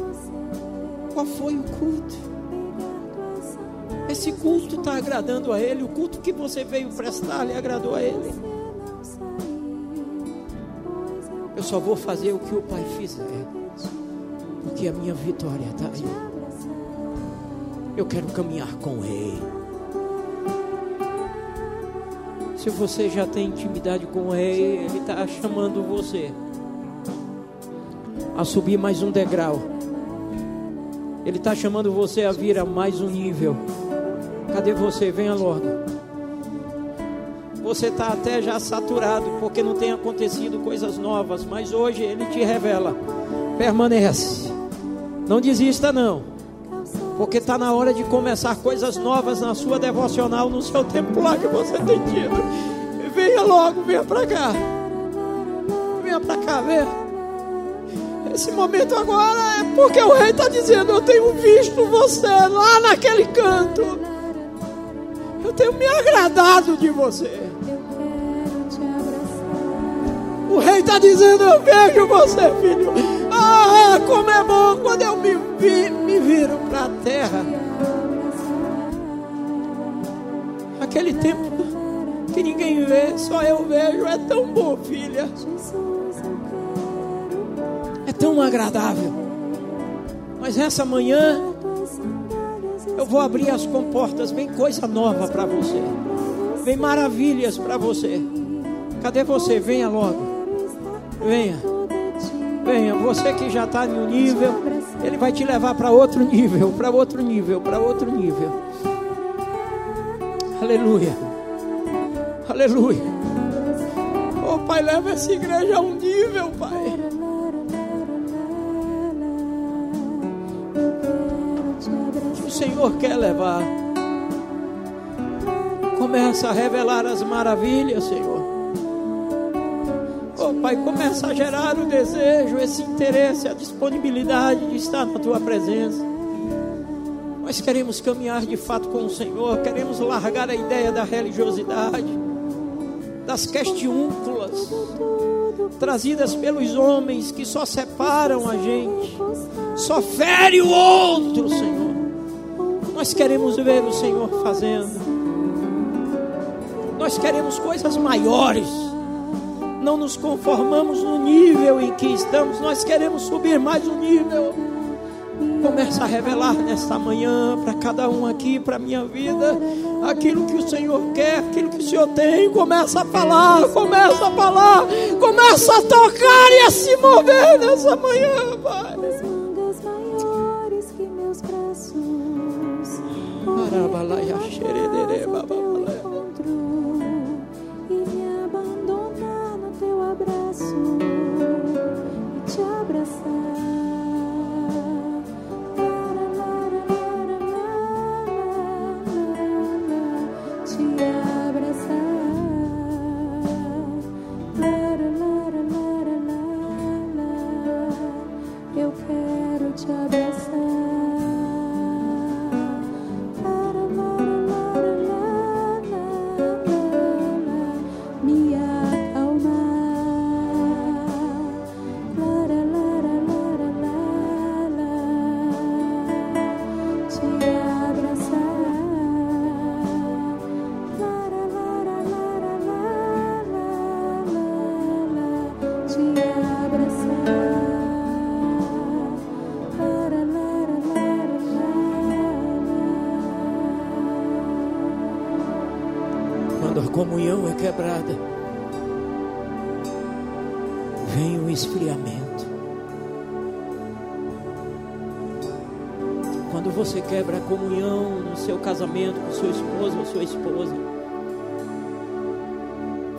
Speaker 1: Qual foi o culto? Esse culto está agradando a Ele. O culto que você veio prestar lhe agradou a Ele. Eu só vou fazer o que o Pai fizer. Porque a minha vitória está aí. Eu quero caminhar com Ele. Se você já tem intimidade com Ele, Ele está chamando você a subir mais um degrau. Ele está chamando você a vir a mais um nível. Cadê você? Venha logo. Você está até já saturado porque não tem acontecido coisas novas, mas hoje Ele te revela. Permanece. Não desista, não. Porque está na hora de começar coisas novas na sua devocional, no seu tempo lá que você tem tido. Venha logo, venha para cá. Venha para cá, venha. Esse momento agora é porque o rei está dizendo: Eu tenho visto você lá naquele canto. Eu tenho me agradado de você. O rei está dizendo: Eu vejo você, filho. Ah, como é bom quando eu me, vi, me viro para a terra. Aquele tempo que ninguém vê, só eu vejo. É tão bom, filha. É tão agradável. Mas essa manhã eu vou abrir as comportas, vem coisa nova para você. Vem maravilhas para você. Cadê você? Venha logo. Venha. Venha, você que já está em um nível, ele vai te levar para outro nível, para outro nível, para outro nível. Aleluia. Aleluia. Oh, Pai, leva essa igreja a um nível, Pai. Que o Senhor quer levar. Começa a revelar as maravilhas, Senhor. Começa a gerar o desejo, esse interesse, a disponibilidade de estar na Tua presença. Nós queremos caminhar de fato com o Senhor, queremos largar a ideia da religiosidade, das questiúnculas trazidas pelos homens que só separam a gente, só fere o outro, Senhor. Nós queremos ver o Senhor fazendo. Nós queremos coisas maiores. Não nos conformamos no nível em que estamos, nós queremos subir mais um nível. Começa a revelar nesta manhã para cada um aqui, para a minha vida, aquilo que o Senhor quer, aquilo que o Senhor tem. Começa a falar, começa a falar, começa a tocar e a se mover nessa manhã, Pai.
Speaker 2: Mangas maiores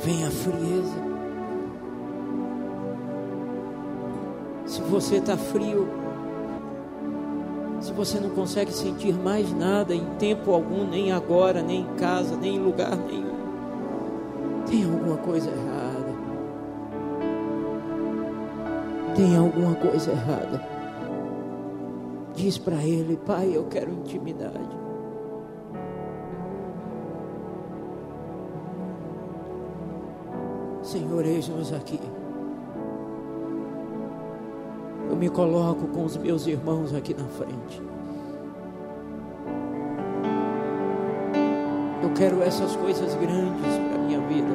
Speaker 1: vem a frieza. Se você está frio, se você não consegue sentir mais nada em tempo algum, nem agora, nem em casa, nem em lugar nenhum, tem alguma coisa errada. Tem alguma coisa errada. Diz para ele, pai, eu quero intimidade. Aqui. Eu me coloco com os meus irmãos aqui na frente. Eu quero essas coisas grandes para minha vida.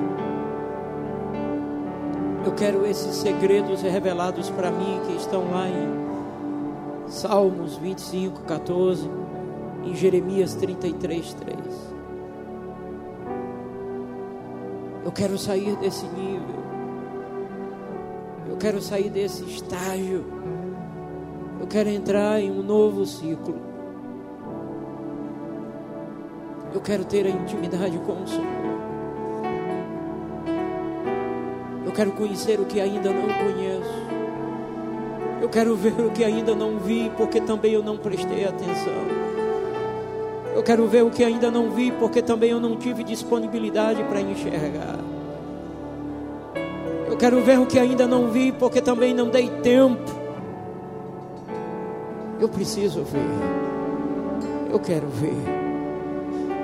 Speaker 1: Eu quero esses segredos revelados para mim que estão lá em Salmos 25, 14, em Jeremias 33, 3. Eu quero sair desse nível. Quero sair desse estágio. Eu quero entrar em um novo ciclo. Eu quero ter a intimidade com o Senhor. Eu quero conhecer o que ainda não conheço. Eu quero ver o que ainda não vi, porque também eu não prestei atenção. Eu quero ver o que ainda não vi, porque também eu não tive disponibilidade para enxergar. Quero ver o que ainda não vi, porque também não dei tempo. Eu preciso ver. Eu quero ver.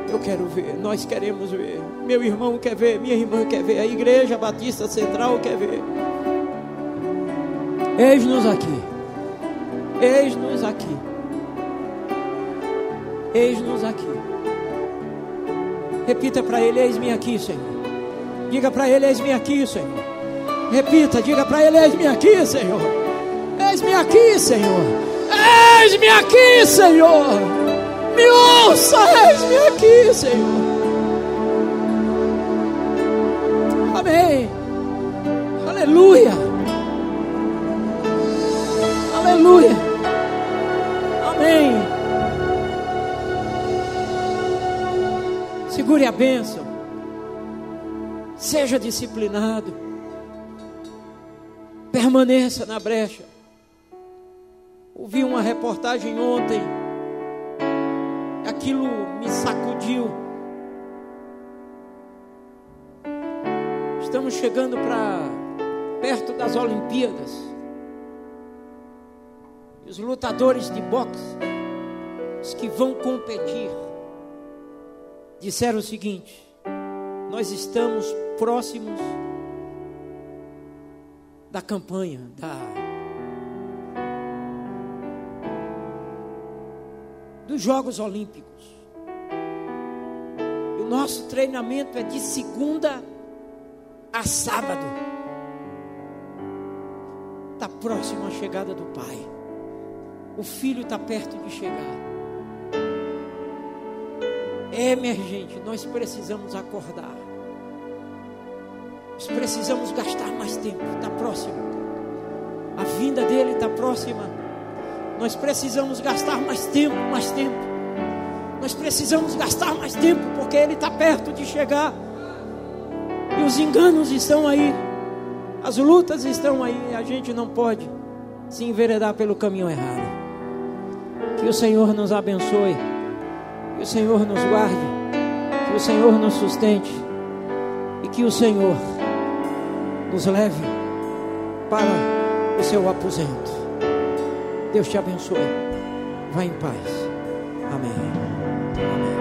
Speaker 1: Eu quero ver. Nós queremos ver. Meu irmão quer ver. Minha irmã quer ver. A Igreja Batista Central quer ver. Eis-nos aqui. Eis-nos aqui. Eis-nos aqui. Repita para ele: Eis-me aqui, Senhor. Diga para ele: Eis-me aqui, Senhor. Repita, diga para ele: Eis-me aqui, Senhor. Eis-me aqui, Senhor. Eis-me aqui, Senhor. Me ouça, eis-me aqui, Senhor. Amém. Aleluia. Aleluia. Amém. Segure a bênção. Seja disciplinado. Permaneça na brecha. Ouvi uma reportagem ontem. Aquilo me sacudiu. Estamos chegando para perto das Olimpíadas os lutadores de boxe, os que vão competir, disseram o seguinte: nós estamos próximos da campanha, da dos Jogos Olímpicos. o nosso treinamento é de segunda a sábado. Está próximo à chegada do Pai. O filho está perto de chegar. É, minha gente, nós precisamos acordar. Nós precisamos gastar mais tempo. Está próximo. A vinda dele está próxima. Nós precisamos gastar mais tempo, mais tempo. Nós precisamos gastar mais tempo porque ele está perto de chegar. E os enganos estão aí. As lutas estão aí. A gente não pode se enveredar pelo caminho errado. Que o Senhor nos abençoe. Que o Senhor nos guarde. Que o Senhor nos sustente. E que o Senhor nos leve para o seu aposento. Deus te abençoe. Vá em paz. Amém.